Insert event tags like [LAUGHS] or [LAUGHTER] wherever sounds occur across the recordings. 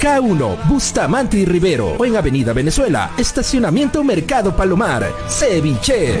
K1, Bustamante y Rivero o en Avenida Venezuela, Estacionamiento Mercado Palomar, Ceviche.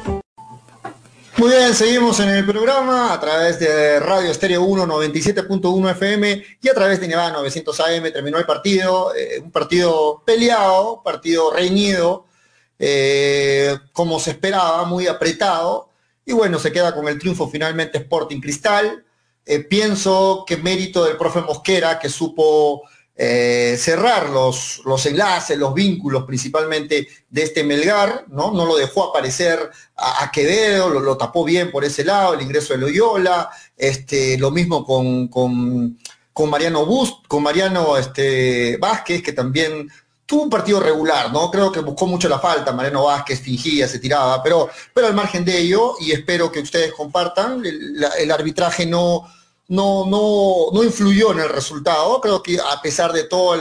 Muy bien, seguimos en el programa a través de Radio Estéreo 1 97.1 FM y a través de Nevada 900 AM terminó el partido, eh, un partido peleado, partido reñido, eh, como se esperaba, muy apretado, y bueno, se queda con el triunfo finalmente Sporting Cristal. Eh, pienso que mérito del profe Mosquera, que supo eh, cerrar los, los enlaces, los vínculos principalmente de este Melgar, ¿no? No lo dejó aparecer a, Quevedo, lo, tapó bien por ese lado, el ingreso de Loyola, este, lo mismo con, con, con Mariano Bust, con Mariano este, Vázquez, que también tuvo un partido regular, ¿no? Creo que buscó mucho la falta, Mariano Vázquez fingía, se tiraba, pero, pero al margen de ello, y espero que ustedes compartan, el arbitraje no no, no, no influyó en el resultado. Creo que a pesar de todos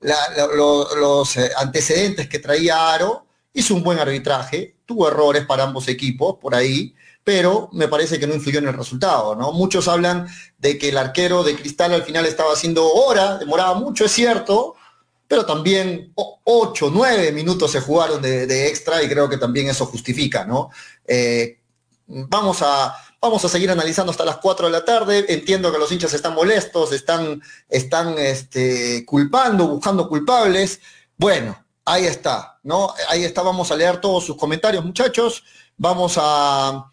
los eh, antecedentes que traía Aro, hizo un buen arbitraje, tuvo errores para ambos equipos por ahí, pero me parece que no influyó en el resultado, ¿no? Muchos hablan de que el arquero de Cristal al final estaba haciendo hora, demoraba mucho, es cierto, pero también ocho, nueve minutos se jugaron de, extra y creo que también eso justifica, ¿no? Eh, vamos a, Vamos a seguir analizando hasta las 4 de la tarde. Entiendo que los hinchas están molestos, están, están este, culpando, buscando culpables. Bueno, ahí está, ¿no? Ahí está, vamos a leer todos sus comentarios, muchachos. Vamos a,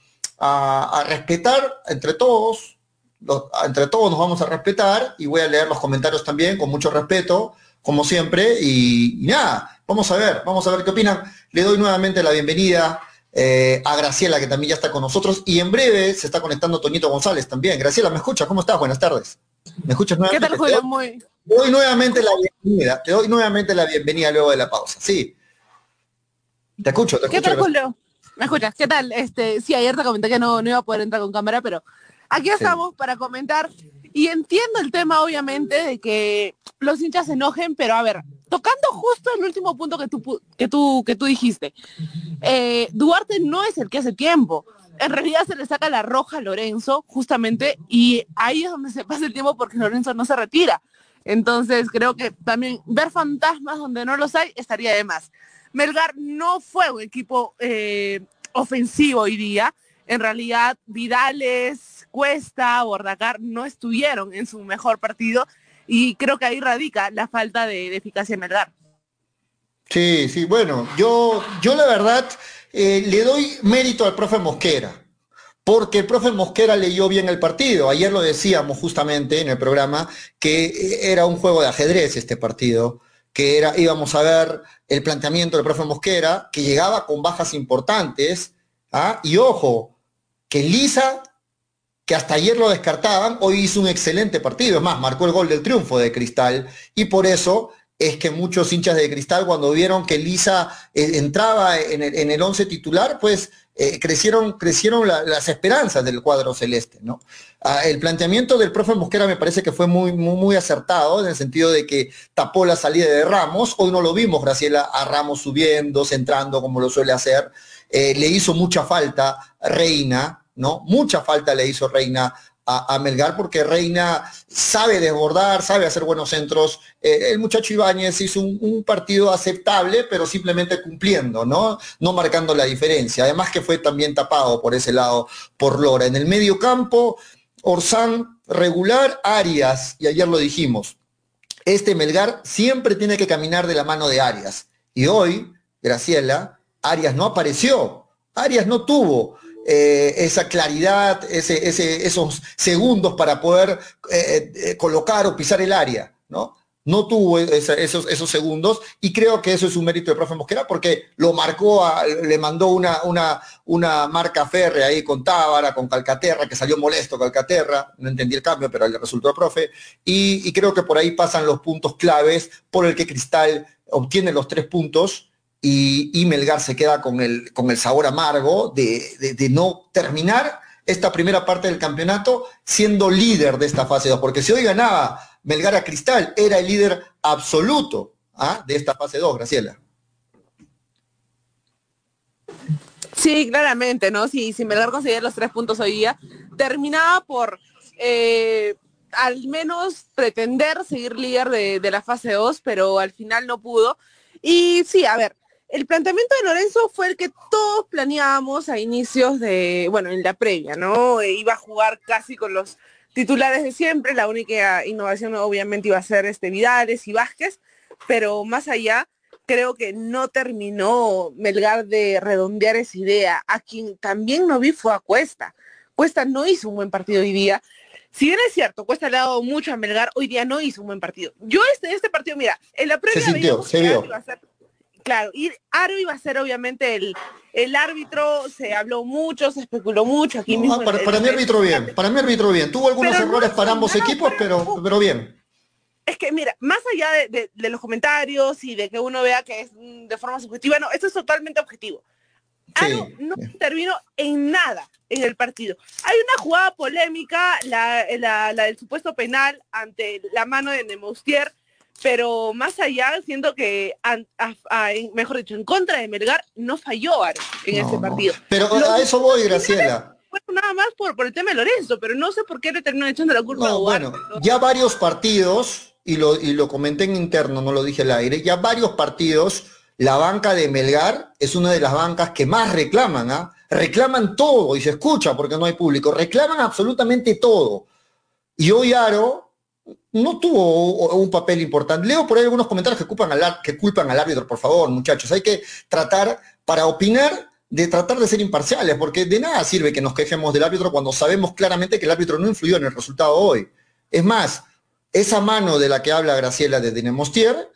respetar entre todos, entre todos nos vamos a respetar y voy a leer los comentarios también con mucho respeto, como siempre. Y, y nada, vamos a ver, vamos a ver qué opinan. Le doy nuevamente la bienvenida eh, a Graciela, que también ya está con nosotros, y en breve se está conectando Toñito González también. Graciela, ¿me escuchas? ¿Cómo estás? Buenas tardes. ¿Me escuchas nuevamente? ¿Qué tal, Julio? Muy... Te doy nuevamente la bienvenida, te doy nuevamente la bienvenida luego de la pausa, sí. Te escucho, te escucho. ¿Qué tal, Julio? ¿Me escuchas? ¿Qué tal? Este, sí, ayer te comenté que no, no iba a poder entrar con cámara, pero aquí estamos para comentar. Y entiendo el tema, obviamente, de que los hinchas se enojen, pero a ver, tocando justo el último punto que tú, que tú, que tú dijiste, eh, Duarte no es el que hace tiempo. En realidad se le saca la roja a Lorenzo, justamente, y ahí es donde se pasa el tiempo porque Lorenzo no se retira. Entonces creo que también ver fantasmas donde no los hay estaría de más. Melgar no fue un equipo eh, ofensivo hoy día. en realidad Vidales, Cuesta, Bordacar no estuvieron en su mejor partido y creo que ahí radica la falta de, eficacia en Melgar. Sí, sí, bueno, yo, yo la verdad eh, le doy mérito al profe Mosquera, porque el profe Mosquera leyó bien el partido. Ayer lo decíamos justamente en el programa que eh, era un juego de ajedrez este partido, que era, íbamos a ver el planteamiento del profe Mosquera, que llegaba con bajas importantes, ¿ah? y ojo, que Lisa, que hasta ayer lo descartaban, hoy hizo un excelente partido, es más, marcó el gol del triunfo de Cristal, y por eso es que muchos hinchas de Cristal cuando vieron que Lisa eh, entraba en el, once titular, pues eh, crecieron, crecieron las esperanzas del cuadro celeste, ¿no? Ah, el planteamiento del profe Mosquera me parece que fue muy, muy, muy, acertado en el sentido de que tapó la salida de Ramos. Hoy no lo vimos, Graciela, a Ramos subiendo, centrando como lo suele hacer. Eh, le hizo mucha falta Reina, ¿no? Mucha falta le hizo Reina a, Melgar porque Reina sabe desbordar, sabe hacer buenos centros. Eh, el muchacho Ibáñez hizo un, partido aceptable, pero simplemente cumpliendo, ¿no? No marcando la diferencia. Además que fue también tapado por ese lado por Lora. En el medio campo, Orsán regular, Arias, y ayer lo dijimos, este Melgar siempre tiene que caminar de la mano de Arias. Y hoy, Graciela, Arias no apareció. Arias no tuvo eh, esa claridad, esos segundos para poder eh, eh, colocar o pisar el área, ¿no? No tuvo esos, esos, segundos y creo que eso es un mérito de profe Mosquera porque lo marcó, le mandó una, una, una marca férrea ahí con Tábara, con Calcaterra, que salió molesto Calcaterra, no entendí el cambio, pero le resultó profe, y, y creo que por ahí pasan los puntos claves por el que Cristal obtiene los tres puntos y, Melgar se queda con el, con el sabor amargo de, no terminar esta primera parte del campeonato siendo líder de esta fase 2, porque si hoy ganaba Melgar a Cristal, era el líder absoluto ¿ah? de esta fase 2, Graciela. Sí, claramente, ¿no? Si, si Melgar conseguía los tres puntos hoy día, terminaba por eh, al menos pretender seguir líder de, de la fase 2, pero al final no pudo. Y sí, a ver, el planteamiento de Lorenzo fue el que todos planeábamos a inicios de, bueno, en la previa, ¿no? E iba a jugar casi con los titulares de siempre, la única innovación obviamente iba a ser este Vidales y Vázquez, pero más allá creo que no terminó Melgar de redondear esa idea. A quien también no vi fue a Cuesta. Cuesta no hizo un buen partido hoy día. Si bien es cierto, Cuesta le ha dado mucho a Melgar, hoy día no hizo un buen partido. Yo este, este partido, mira, en la previa se sintió, se vio. Claro, y Aro iba a ser obviamente el, el árbitro, se habló mucho, se especuló mucho aquí mismo. Para, para mí árbitro bien, para mí árbitro bien. Tuvo algunos errores para ambos equipos, pero, pero bien. Es que mira, más allá de, los comentarios y de que uno vea que es de forma subjetiva, no, esto es totalmente objetivo. Aro no intervino en nada en el partido. Hay una jugada polémica, la, la, la del supuesto penal ante la mano de Nemoustier, pero más allá, siento que, mejor dicho, en contra de Melgar, no falló Aro en ese partido. Pero a eso voy, Graciela. Bueno, nada más por, por el tema de Lorenzo, pero no sé por qué le terminó echando la culpa a Bueno, ya varios partidos, y lo, y lo comenté en interno, no lo dije al aire, ya varios partidos, la banca de Melgar es una de las bancas que más reclaman, ¿ah? Reclaman todo, y se escucha porque no hay público, reclaman absolutamente todo. Y hoy Aro no tuvo un papel importante. Leo por ahí algunos comentarios que culpan, al, que culpan al árbitro, por favor, muchachos. Hay que tratar, para opinar, de tratar de ser imparciales, porque de nada sirve que nos quejemos del árbitro cuando sabemos claramente que el árbitro no influyó en el resultado hoy. Es más, esa mano de la que habla Graciela de Dinemostier,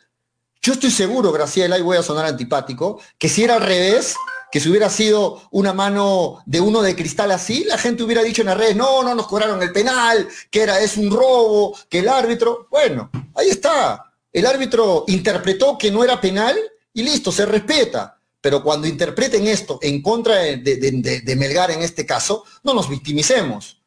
yo estoy seguro, Graciela, y voy a sonar antipático, que si era al revés, que si hubiera sido una mano de uno de cristal así, la gente hubiera dicho en las redes, no, no nos cobraron el penal, que era, es un robo, que el árbitro, bueno, ahí está. El árbitro interpretó que no era penal y listo, se respeta. Pero cuando interpreten esto en contra de, de Melgar en este caso, no nos victimicemos.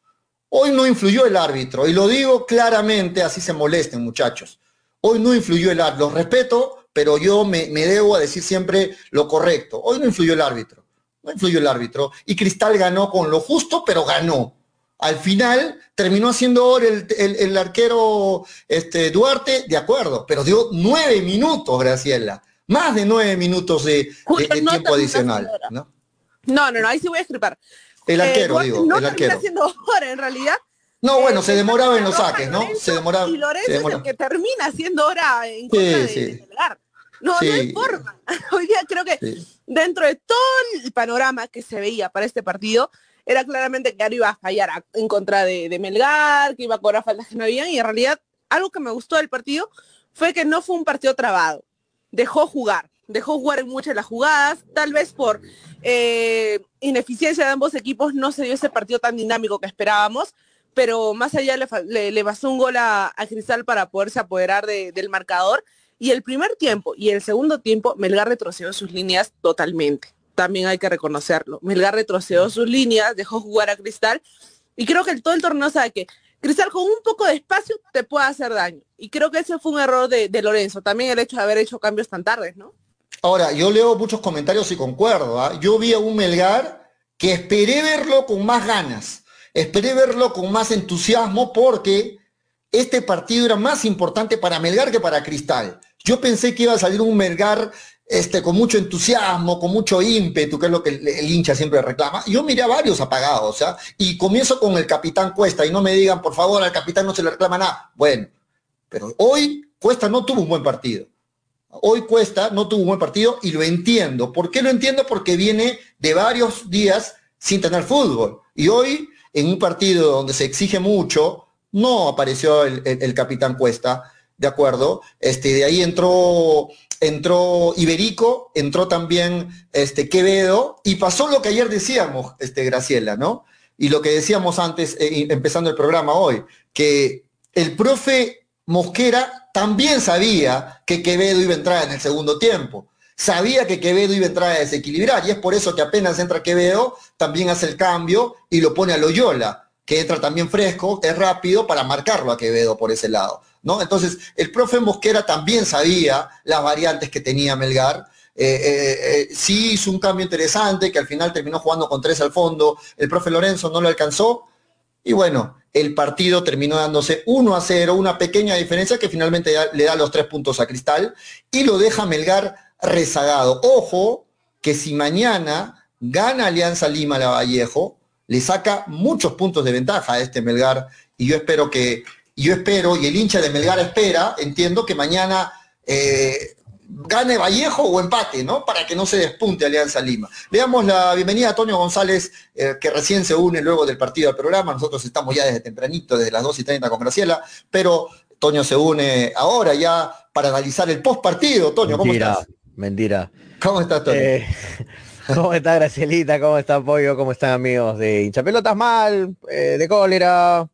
Hoy no influyó el árbitro, y lo digo claramente, así se molesten muchachos. Hoy no influyó el árbitro, lo respeto, pero yo me, debo a decir siempre lo correcto. Hoy no influyó el árbitro, no influyó el árbitro. Y Cristal ganó con lo justo, pero ganó. Al final terminó siendo el, el, arquero este, Duarte, de acuerdo, pero dio nueve minutos, Graciela. Más de nueve minutos de, tiempo adicional. ¿no? ¿no? no, ahí sí voy a escribir. El arquero, eh, digo, no el arquero. haciendo hora en realidad. No, bueno, Eh, se demoraba en los saques, ¿no? Lorenzo, Se demoraba. Y Lorenzo se es el que termina haciendo hora en Sí, contra de, sí. de No, no hay forma. [LAUGHS] Hoy día creo que Sí. dentro de todo el panorama que se veía para este partido, era claramente que iba a fallar a- en contra de, de Melgar, que iba a cobrar faltas que no habían, y en realidad algo que me gustó del partido fue que no fue un partido trabado. Dejó jugar, dejó jugar en muchas de las jugadas, tal vez por eh, ineficiencia de ambos equipos no se dio ese partido tan dinámico que esperábamos, pero más allá le, le, un gol a, a Cristal para poderse apoderar de- del marcador. Y el primer tiempo y el segundo tiempo, Melgar retrocedió sus líneas totalmente. También hay que reconocerlo. Melgar retrocedió sus líneas, dejó jugar a Cristal. Y creo que el- todo el torneo sabe que Cristal con un poco de espacio te puede hacer daño. Y creo que ese fue un error de, de Lorenzo. También el hecho de haber hecho cambios tan tardes, ¿no? Ahora, yo leo muchos comentarios y concuerdo. ¿ah? Yo vi a un Melgar que esperé verlo con más ganas, esperé verlo con más entusiasmo porque este partido era más importante para Melgar que para Cristal. Yo pensé que iba a salir un Melgar este, con mucho entusiasmo, con mucho ímpetu, que es lo que el, hincha siempre reclama. Yo miré a varios apagados, ¿ah? y comienzo con el capitán Cuesta, y no me digan, por favor, al capitán no se le reclama nada. Bueno, pero hoy Cuesta no tuvo un buen partido. Hoy Cuesta no tuvo un buen partido y lo entiendo. ¿Por qué lo entiendo? Porque viene de varios días sin tener fútbol. Y hoy, en un partido donde se exige mucho, no apareció el, capitán Cuesta, ¿de acuerdo? Este, de ahí entró, entró Iberico, entró también este, Quevedo, y pasó lo que ayer decíamos, este, Graciela, ¿no? Y lo que decíamos antes, eh, empezando el programa hoy, que el profe Mosquera también sabía que Quevedo iba a entrar en el segundo tiempo. Sabía que Quevedo iba a entrar a desequilibrar y es por eso que apenas entra Quevedo, también hace el cambio y lo pone a Loyola, que entra también fresco, es rápido para marcarlo a Quevedo por ese lado. ¿no? Entonces, el profe Mosquera también sabía las variantes que tenía Melgar. Eh, eh, eh, sí hizo un cambio interesante, que al final terminó jugando con tres al fondo. El profe Lorenzo no lo alcanzó, y bueno, el partido terminó dándose 1 a 0, una pequeña diferencia que finalmente le da los tres puntos a Cristal y lo deja Melgar rezagado. Ojo que si mañana gana Alianza Lima la Vallejo, le saca muchos puntos de ventaja a este Melgar y yo espero que, yo espero, y el hincha de Melgar espera, entiendo que mañana eh, gane Vallejo o empate, ¿no? Para que no se despunte Alianza Lima. Le damos la bienvenida a Toño González, eh, que recién se une luego del partido al programa. Nosotros estamos ya desde tempranito, desde las 2 y 30 con Graciela, pero Toño se une ahora ya para analizar el post partido. Toño, ¿cómo mentira, estás? mentira. ¿Cómo estás, Toño? Eh, ¿Cómo está Gracielita? ¿Cómo está Pollo? ¿Cómo están amigos de hinchapelotas mal? eh, de cólera.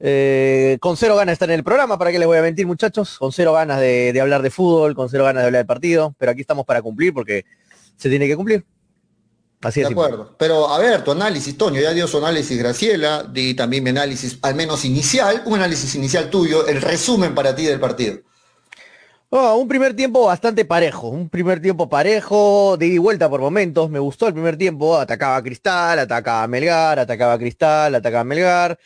eh, con cero ganas de estar en el programa, ¿para qué les voy a mentir muchachos? Con cero ganas de, de hablar de fútbol, con cero ganas de hablar de partido, pero aquí estamos para cumplir porque se tiene que cumplir. Así De es. simple. acuerdo. Pero a ver, tu análisis, Toño, ya dio su análisis Graciela, di también mi análisis, al menos inicial, un análisis inicial tuyo, el resumen para ti del partido. Oh, un primer tiempo bastante parejo, un primer tiempo parejo, de ida y vuelta por momentos, me gustó el primer tiempo, atacaba a Cristal, atacaba a Melgar, atacaba a Cristal, atacaba a Melgar.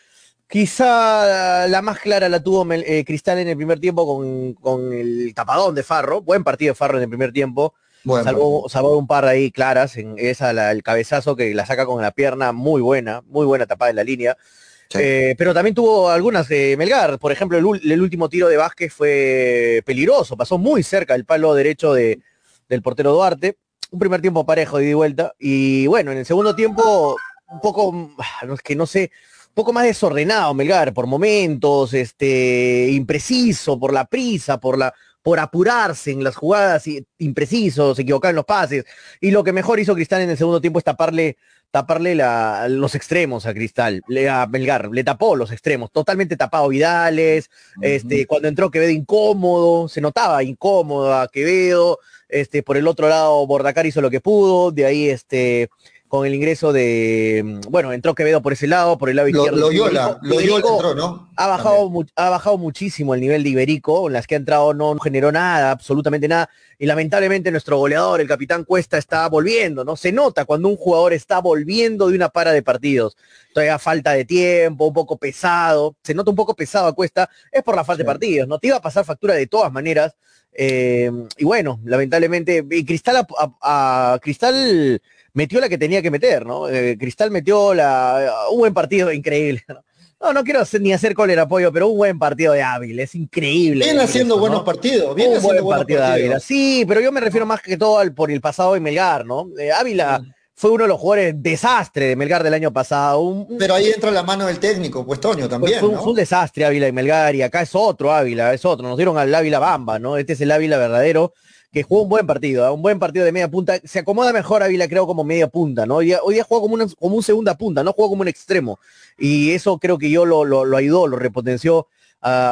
Quizá la más clara la tuvo Mel- eh, Cristal en el primer tiempo con, con el tapadón de Farro, buen partido de Farro en el primer tiempo, Bueno, salvó, salvó un par ahí claras, en esa la- el cabezazo que la saca con la pierna muy buena, muy buena tapada en la línea. Eh, pero también tuvo algunas de Melgar. Por ejemplo, el, el último tiro de Vázquez fue peligroso, pasó muy cerca del palo derecho de- del portero Duarte. Un primer tiempo parejo de vuelta. Y bueno, en el segundo tiempo, un poco, ah, que no sé, un poco más desordenado Melgar, por momentos, este, impreciso, por la prisa, por la por apurarse en las jugadas, y- impreciso, se equivocaba en los pases. Y lo que mejor hizo Cristal en el segundo tiempo es taparle taparle la- los extremos a Cristal, le, a Melgar, le tapó los extremos, totalmente tapado Vidales, este, cuando entró Quevedo incómodo, se notaba incómodo a Quevedo, este, por el otro lado Bordacar hizo lo que pudo, de ahí este, con el ingreso de, bueno, entró Quevedo por ese lado, por el lado Lo- izquierdo. Loyola, Iberico- Loyola entró, ¿no? ha bajado, mu- ha bajado muchísimo el nivel de Iberico, en las que ha entrado no generó nada, absolutamente nada, y lamentablemente nuestro goleador, el capitán Cuesta, está volviendo, ¿no? Se nota cuando un jugador está volviendo de una para de partidos. Todavía falta de tiempo, un poco pesado, se nota un poco pesado a Cuesta, es por la falta de partidos, ¿no? Te iba a pasar factura de todas maneras, Eh, y bueno, lamentablemente, y Cristal a, Cristal metió la que tenía que meter, ¿no? Eh, Cristal metió la, un buen partido increíble. ¿no? No, quiero ni hacer el apoyo, pero un buen partido de Ávila, es increíble. Viene haciendo buenos partidos, viene un buen partido de Ávila. Sí, pero yo me refiero más que todo al, por el pasado de Melgar, ¿no? Eh, Ávila fue uno de los jugadores desastre de Melgar del año pasado. Pero ahí entra la mano del técnico, pues Toño también. Fue, un desastre Ávila y Melgar y acá es otro Ávila, es otro. Nos dieron al Ávila Bamba, ¿no? Este es el Ávila verdadero que jugó un buen partido, ¿eh? un buen partido de media punta. Se acomoda mejor Ávila, creo, como media punta, ¿no? Hoy día, hoy como, como un segunda punta, no jugó como un extremo. Y eso creo que yo lo, lo, ayudó, lo repotenció.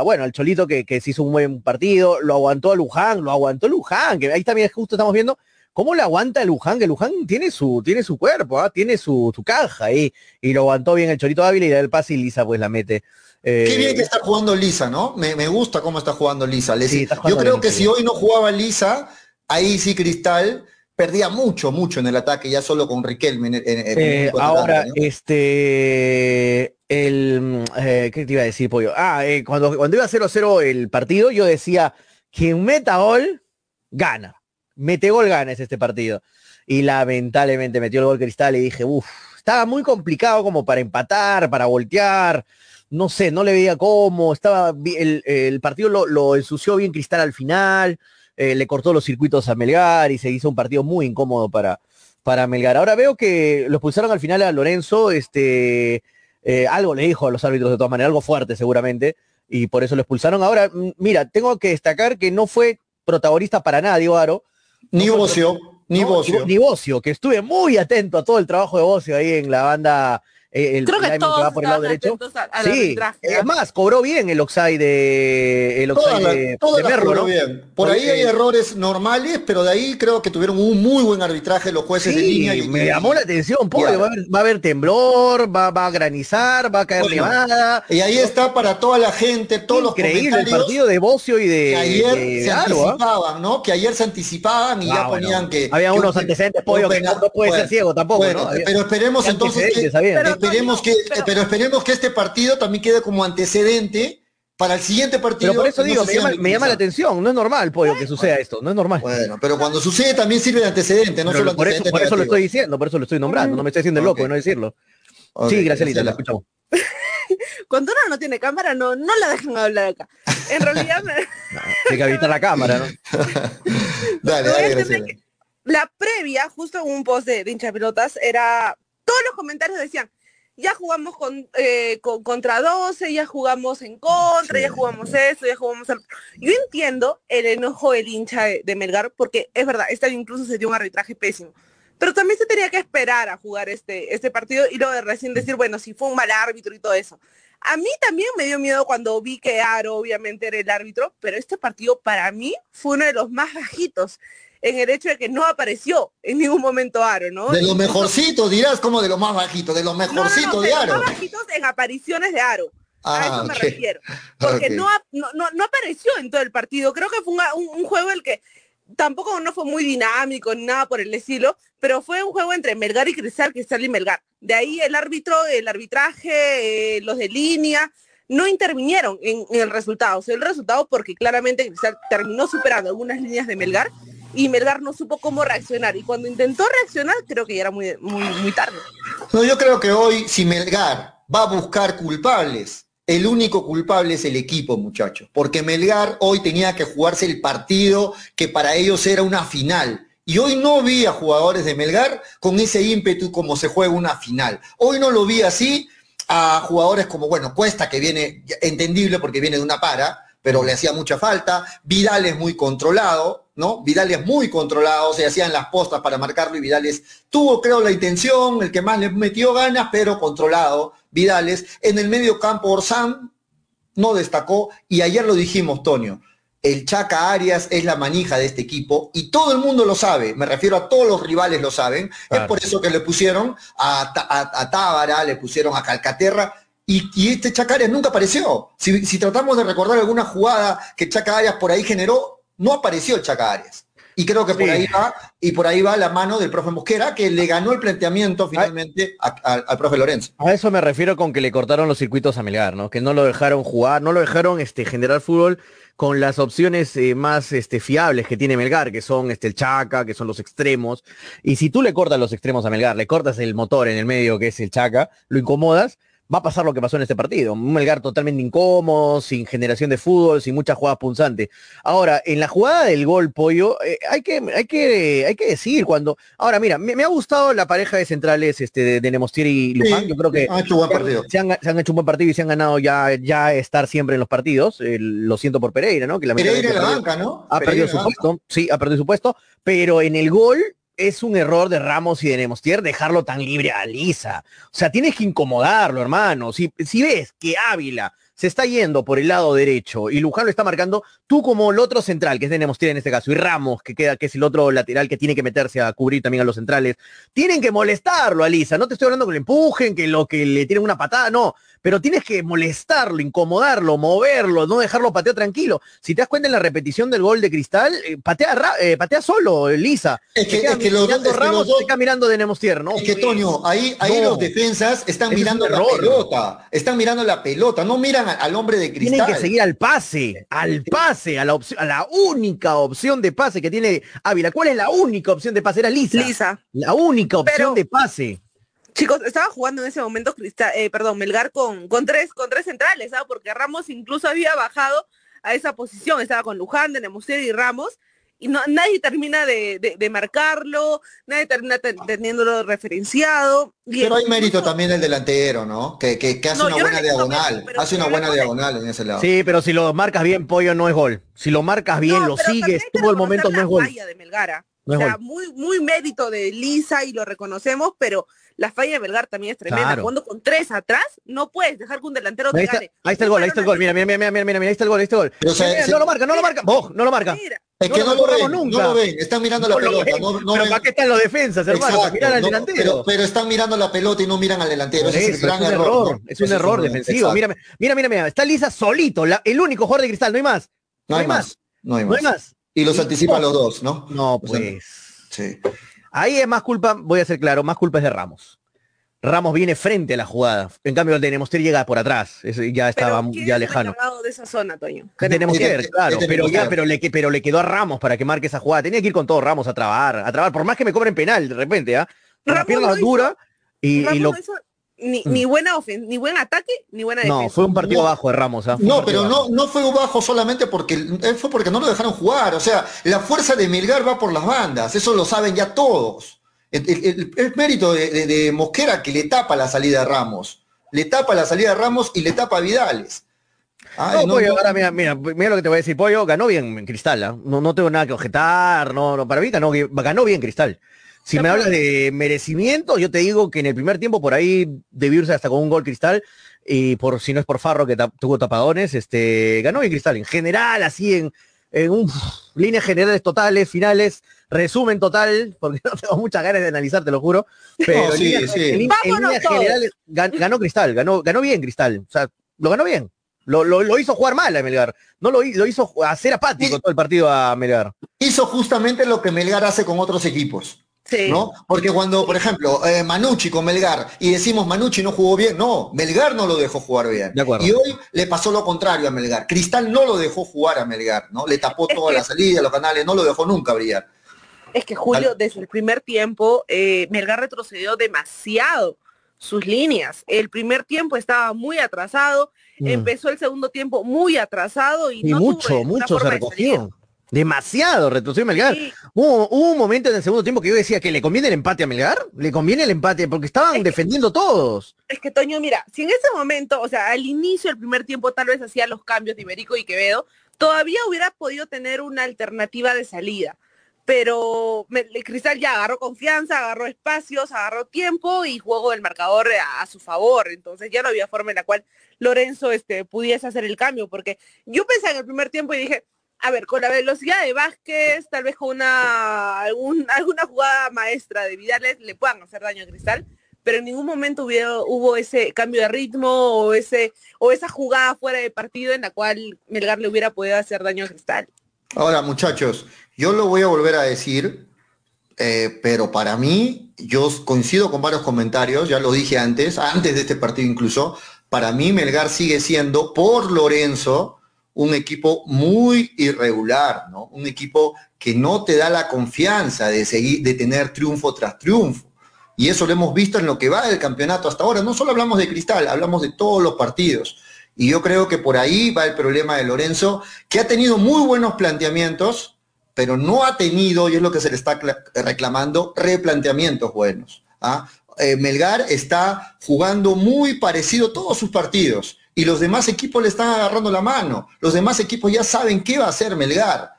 bueno, al Cholito que, que se hizo un buen partido, lo aguantó a Luján, lo aguantó Luján, que ahí también justo estamos viendo ¿Cómo le aguanta el Luján? Que Luján tiene su, tiene su cuerpo, ¿ah? tiene su, caja ahí. Y lo aguantó bien el Chorito Ávila y da el pase y Lisa pues la mete. Qué bien que eh, está jugando Lisa, ¿no? Me, gusta cómo está jugando Lisa. Yo creo que si hoy no jugaba Lisa, ahí sí Cristal perdía mucho, mucho en el ataque, ya solo con Riquelme. Eh, ahora, este, el, eh, ¿qué te iba a decir, Pollo? Ah, cuando, cuando iba 0-0 el partido, yo decía, quien meta gol, gana mete gol ganes este partido. Y lamentablemente metió el gol Cristal y dije, uff, estaba muy complicado como para empatar, para voltear. No sé, no le veía cómo. Estaba el, partido lo, ensució bien Cristal al final. Eh, le cortó los circuitos a Melgar y se hizo un partido muy incómodo para, para Melgar. Ahora veo que lo expulsaron al final a Lorenzo, este, eh, algo le dijo a los árbitros de todas maneras, algo fuerte seguramente, y por eso lo expulsaron. Ahora, mira, tengo que destacar que no fue protagonista para nada, Diego Aro, ni Bocio, ni Bocio. Ni Bocio, que estuve muy atento a todo el trabajo de Bocio ahí en la banda el Creo que todos va por el lado derecho. sí, es más, cobró bien el Oxide de, el Oxide de, Merlo, ¿no? Bien. Por ahí hay errores normales, pero de ahí creo que tuvieron un muy buen arbitraje los jueces de línea. Y, me llamó la atención, porque va, a haber, temblor, va, a granizar, va a caer nevada. Y ahí está para toda la gente, todos Increíble los el partido de Bocio y de que ayer se ¿ah? anticipaban, ¿no? Que ayer se anticipaban y ya ah, ponían que había unos antecedentes pollo que no, puede ser ciego tampoco, ¿no? Pero esperemos entonces que, esperemos que, pero, esperemos que este partido también quede como antecedente para el siguiente partido. Pero por eso digo, me, llama, la atención, no es normal, pollo, que suceda esto, no es normal. Bueno, pero cuando sucede también sirve de antecedente, no solo por Eso, por eso lo estoy diciendo, por eso lo estoy nombrando, no me estoy haciendo el loco de no decirlo. sí, Gracielita, la escuchamos. [LAUGHS] Cuando uno no tiene cámara, no, no la dejan hablar acá. En realidad... Me... hay que evitar la cámara, ¿no? [LAUGHS] dale, dale, La previa, justo en un post de, de hincha pelotas, era... Todos los comentarios decían, ya jugamos eh, con, contra 12, ya jugamos en contra, ya jugamos eso, ya jugamos... Yo entiendo el enojo del hincha de, Melgar, porque es verdad, esta incluso se dio un arbitraje pésimo. Pero también se tenía que esperar a jugar este, este partido y luego de recién decir, bueno, si fue un mal árbitro y todo eso. A mí también me dio miedo cuando vi que Aro obviamente era el árbitro, pero este partido para mí fue uno de los más bajitos en el hecho de que no apareció en ningún momento Aro, ¿no? De los mejorcitos, dirás como de los más bajitos, de los mejorcitos de, Aro. De los más bajitos en apariciones de Aro. a ah, eso me refiero. [LAUGHS] Porque no, no, no, apareció en todo el partido. Creo que fue un, juego el que tampoco no fue muy dinámico ni nada por el estilo, pero fue un juego entre Melgar y Cristal, Cristal y Melgar. De ahí el árbitro, el arbitraje, eh, los de línea, no intervinieron en, el resultado. O sea, el resultado porque claramente Cristal terminó superando algunas líneas de Melgar y Melgar no supo cómo reaccionar. Y cuando intentó reaccionar, creo que ya era muy, muy, tarde. No, yo creo que hoy, si Melgar va a buscar culpables, el único culpable es el equipo, muchachos. Porque Melgar hoy tenía que jugarse el partido que para ellos era una final. Y hoy no vi a jugadores de Melgar con ese ímpetu como se juega una final. Hoy no lo vi así a jugadores como, bueno, Cuesta, que viene entendible porque viene de una para, pero le hacía mucha falta. Vidal es muy controlado, ¿no? Vidal es muy controlado, se hacían las postas para marcarlo y Vidales tuvo, creo, la intención, el que más le metió ganas, pero controlado. Vidales. En el medio campo, Orsán no destacó y ayer lo dijimos, Tonio. El Chaca Arias es la manija de este equipo y todo el mundo lo sabe, me refiero a todos los rivales lo saben, es por eso que le pusieron a, a, Tábara, le pusieron a Calcaterra, y, este Chaca Arias nunca apareció. Si, si, tratamos de recordar alguna jugada que Chaca Arias por ahí generó, no apareció el Chaca Arias. Y creo que por ahí va, y por ahí va la mano del profe Mosquera, que le ganó el planteamiento finalmente al profe Lorenzo. A eso me refiero con que le cortaron los circuitos a Melgar, ¿no? Que no lo dejaron jugar, no lo dejaron este, generar fútbol con las opciones eh, más este, fiables que tiene Melgar, que son este, el Chaca, que son los extremos. Y si tú le cortas los extremos a Melgar, le cortas el motor en el medio, que es el Chaca, lo incomodas, va a pasar lo que pasó en este partido. Un Melgar totalmente incómodo, sin generación de fútbol, sin muchas jugadas punzantes. Ahora, en la jugada del gol, Pollo, eh, hay, que, hay, que, hay que decir cuando... Ahora, mira, me, ha gustado la pareja de centrales este, de, de Nemostier y Luján. Yo creo que han hecho, buen partido. Se, han, hecho un buen partido y se han ganado ya, ya estar siempre en los partidos. lo siento por Pereira, ¿no? Que la Pereira la banca, ¿no? Ha perdido su puesto, sí, ha perdido su puesto, pero en el gol es un error de Ramos y de Nemostier dejarlo tan libre a Lisa. O sea, tienes que incomodarlo, hermano. Si, si ves que Ávila se está yendo por el lado derecho y Luján lo está marcando, tú como el otro central, que es de Nemostier en este caso, y Ramos, que queda, que es el otro lateral que tiene que meterse a cubrir también a los centrales, tienen que molestarlo a Lisa. No te estoy hablando que le empujen, que lo que le tienen una patada, no pero tienes que molestarlo, incomodarlo, moverlo, no dejarlo patear tranquilo. Si te das cuenta en la repetición del gol de Cristal, eh, patea, eh, patea solo, Lisa. Es que, es que los dos, Ramos está mirando de Nemostier, ¿no? Es que Toño, ahí, ahí los defensas están mirando la pelota, están mirando la pelota, no miran al hombre de Cristal. Tienen que seguir al pase, al pase, a la, opción, a la única opción de pase que tiene Ávila. ¿Cuál es la única opción de pase? Era Lisa. Lisa. La única opción de pase. Chicos, estaba jugando en ese momento Cristal, eh, perdón, Melgar con, con tres, con tres centrales, ¿sabes? Porque Ramos incluso había bajado a esa posición, estaba con Luján, de Nemusier y Ramos, y no, nadie termina de, de, marcarlo, nadie termina teniéndolo referenciado. pero hay mérito también del delantero, ¿no? Que, que, hace una buena diagonal, hace una buena diagonal en ese lado. Sí, pero si lo marcas bien, Pollo, no es gol. Si lo marcas bien, lo sigues, tuvo el momento, no es gol. De Melgara. O sea, muy, muy mérito de Lisa y lo reconocemos, pero la falla de Belgar también es tremenda. Cuando con tres atrás, no puedes dejar que un delantero te ahí gane. Ahí está el gol, ahí está el gol. Mira, mira, mira, mira, mira, ahí está el gol, ahí está el gol. no lo marca, no lo marca. Vos, no lo marca. Es que no, lo, ven, nunca. no lo ven, están mirando la pelota. No, pero ¿para qué están los defensas, hermano? para mirar al delantero. Pero, están mirando la pelota y no miran al delantero. es, un error. Es un error defensivo. Mira, mira, mira, mira. Está Lisa solito, el único jugador de cristal, no hay más. No hay más. No hay más. Y los anticipan los dos, ¿no? No, pues. Sí. Ahí es más culpa, voy a ser claro, más culpa es de Ramos. Ramos viene frente a la jugada. En cambio, el de Nemostier llega por atrás. ya estaba ya lejano. de esa zona, Toño? Tenemos que ver, claro. Pero, ya, pero, le, pero le quedó a Ramos para que marque esa jugada. Tenía que ir con todo Ramos a trabar, a trabar. Por más que me cobren penal de repente, ¿ah? La pierna dura y, lo... ni, mm. ni, buena ni buen ataque, ni buena defensa. No, fue un partido bajo de Ramos. ¿ah? no, pero no, no fue bajo solamente porque eh, fue porque no lo dejaron jugar. O sea, la fuerza de Milgar va por las bandas. Eso lo saben ya todos. El, mérito de, Mosquera que le tapa la salida de Ramos. Le tapa la salida de Ramos y le tapa a Vidales. no, Pollo, ahora mira, mira, mira, lo que te voy a decir, Pollo, ganó bien en Cristal, ¿ah? no, no tengo nada que objetar, no, no para mí ganó, ganó bien Cristal. Si me hablas de merecimiento, yo te digo que en el primer tiempo por ahí debió irse hasta con un gol Cristal, y por si no es por Farro que tuvo tapadones, este, ganó bien Cristal. En general, así en, en un, líneas generales totales, finales, resumen total, [LAUGHS] porque no tengo muchas ganas de analizar, te lo juro. Pero en, líneas, generales ganó Cristal, ganó, ganó bien Cristal. O sea, lo ganó bien. Lo, lo, hizo jugar mal a Melgar. No lo, lo hizo hacer apático todo el partido a Melgar. Hizo justamente lo que Melgar hace con otros equipos. ¿No? Porque cuando, por ejemplo, eh, Manucci con Melgar y decimos Manucci no jugó bien, no, Melgar no lo dejó jugar bien. y hoy le pasó lo contrario a Melgar. Cristal no lo dejó jugar a Melgar, ¿no? Le tapó toda la salida, los canales, no lo dejó nunca brillar. Es que Julio, desde el primer tiempo, eh, Melgar retrocedió demasiado sus líneas. El primer tiempo estaba muy atrasado, mm. empezó el segundo tiempo muy atrasado y, no mucho, mucho se recogió. Demasiado retrocedió Melgar. Hubo, un momento en el segundo tiempo que yo decía que le conviene el empate a Melgar, le conviene el empate porque estaban defendiendo todos. Es que Toño, mira, si en ese momento, o sea, al inicio del primer tiempo tal vez hacía los cambios de Iberico y Quevedo, todavía hubiera podido tener una alternativa de salida. Pero Cristal ya agarró confianza, agarró espacios, agarró tiempo y jugó el marcador a, su favor. Entonces ya no había forma en la cual Lorenzo este, pudiese hacer el cambio, porque yo pensé en el primer tiempo y dije, a ver, con la velocidad de Vázquez, tal vez con una [LAUGHS] alguna jugada maestra de Vidales le puedan hacer daño a Cristal, pero en ningún momento hubo, ese cambio de ritmo o ese o esa jugada fuera de partido en la cual Melgar le hubiera podido hacer daño a Cristal. Ahora, muchachos, Yo lo voy a volver a decir, eh, pero para mí, yo coincido con varios comentarios, ya lo dije antes, antes de este partido incluso, para mí Melgar sigue siendo, por Lorenzo, un equipo muy irregular, ¿no? Un equipo que no te da la confianza de seguir, de tener triunfo tras triunfo. Y eso lo hemos visto en lo que va del campeonato hasta ahora. No solo hablamos de Cristal, hablamos de todos los partidos. Y yo creo que por ahí va el problema de Lorenzo, que ha tenido muy buenos planteamientos, pero no ha tenido, y es lo que se le está reclamando, replanteamientos buenos. ¿ah? Eh, Melgar está jugando muy parecido todos sus partidos y los demás equipos le están agarrando la mano. Los demás equipos ya saben qué va a hacer Melgar.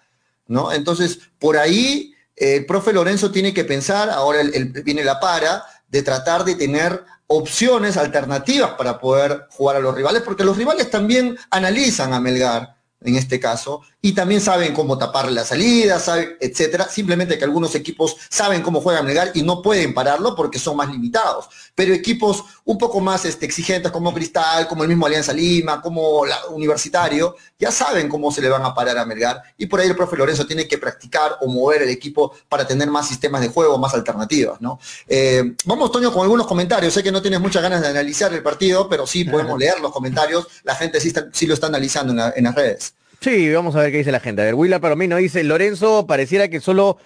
¿no? Entonces, por ahí el profe Lorenzo tiene que pensar, ahora viene la para, de tratar de tener opciones alternativas para poder jugar a los rivales, porque los rivales también analizan a Melgar en este caso, y también saben cómo tapar la salida, etcétera. Simplemente que algunos equipos saben cómo juegan Melgar y no pueden pararlo porque son más limitados. Pero equipos un poco más este, exigentes como Cristal, como el mismo Alianza Lima, como la Universitario, ya saben cómo se le van a parar a Melgar. Y por ahí el profe Lorenzo tiene que practicar o mover el equipo para tener más sistemas de juego, más alternativas, ¿no? Eh, vamos, Toño, con algunos comentarios. Sé que no tienes muchas ganas de analizar el partido, pero sí podemos leer los comentarios. La gente sí, sí lo está analizando en las redes. Sí, vamos a ver qué dice la gente. A ver, Willa Palomino dice, Lorenzo pareciera que solo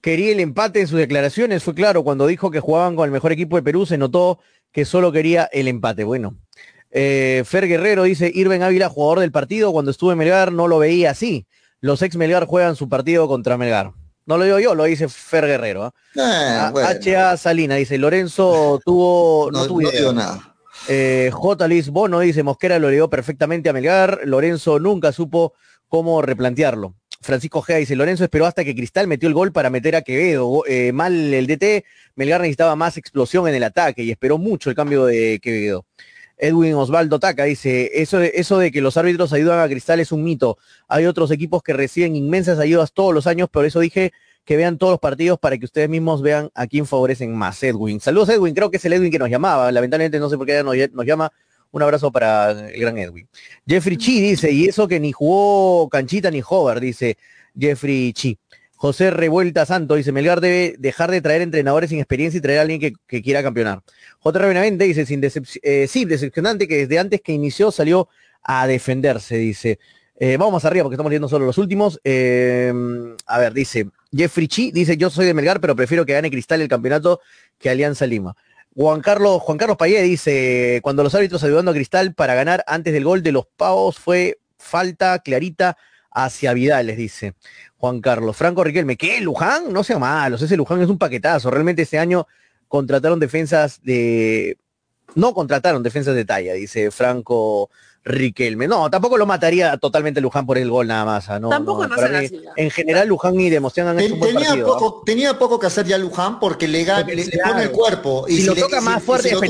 quería el empate en sus declaraciones. Fue claro, cuando dijo que jugaban con el mejor equipo de Perú, se notó que solo quería el empate. Bueno. Eh, Fer Guerrero dice, Irben Ávila, jugador del partido, cuando estuve en Melgar no lo veía así. Los ex Melgar juegan su partido contra Melgar. No lo digo yo, lo dice Fer Guerrero. H.A. ¿ah? Salina dice, Lorenzo tuvo... No, tuvo nada. Eh, J. Luis Bono dice, Mosquera lo leyó perfectamente a Melgar, Lorenzo nunca supo cómo replantearlo. Francisco Gea dice, Lorenzo esperó hasta que Cristal metió el gol para meter a Quevedo. Eh, mal el DT, Melgar necesitaba más explosión en el ataque y esperó mucho el cambio de Quevedo. Edwin Osvaldo Taca dice, eso eso de que los árbitros ayudan a Cristal es un mito. Hay otros equipos que reciben inmensas ayudas todos los años, por eso dije que vean todos los partidos para que ustedes mismos vean a quién favorecen más. Edwin. Saludos Edwin, creo que es el Edwin que nos llamaba. Lamentablemente no sé por qué nos, nos llama. Un abrazo para el gran Edwin. Jeffrey Chi dice, y eso que ni jugó Canchita ni Hover, dice Jeffrey Chi. José Revuelta Santo dice, Melgar debe dejar de traer entrenadores sin experiencia y traer a alguien que, quiera campeonar. J. Benavente dice, sin eh, sí, decepcionante que desde antes que inició salió a defenderse, dice. Eh, vamos arriba porque estamos viendo solo los últimos. Eh, a ver, dice Jeffrey Chi, dice yo soy de Melgar, pero prefiero que gane Cristal el campeonato que Alianza Lima. Juan Carlos, Juan Carlos Payé dice, cuando los árbitros ayudando a Cristal para ganar antes del gol de los pavos fue falta clarita hacia Vidal, les dice Juan Carlos. Franco Riquelme, ¿qué? ¿Luján? No sea malos, ese Luján es un paquetazo. Realmente ese año contrataron defensas de... No contrataron defensas de talla, dice Franco Riquelme. No, tampoco lo mataría totalmente Luján por el gol nada más. ¿no? Tampoco no, En general, Luján y Demosian han hecho un buen tenía partido. Poco, tenía poco que hacer ya Luján porque le, le, pone el cuerpo. Y si, lo toca más fuerte, era,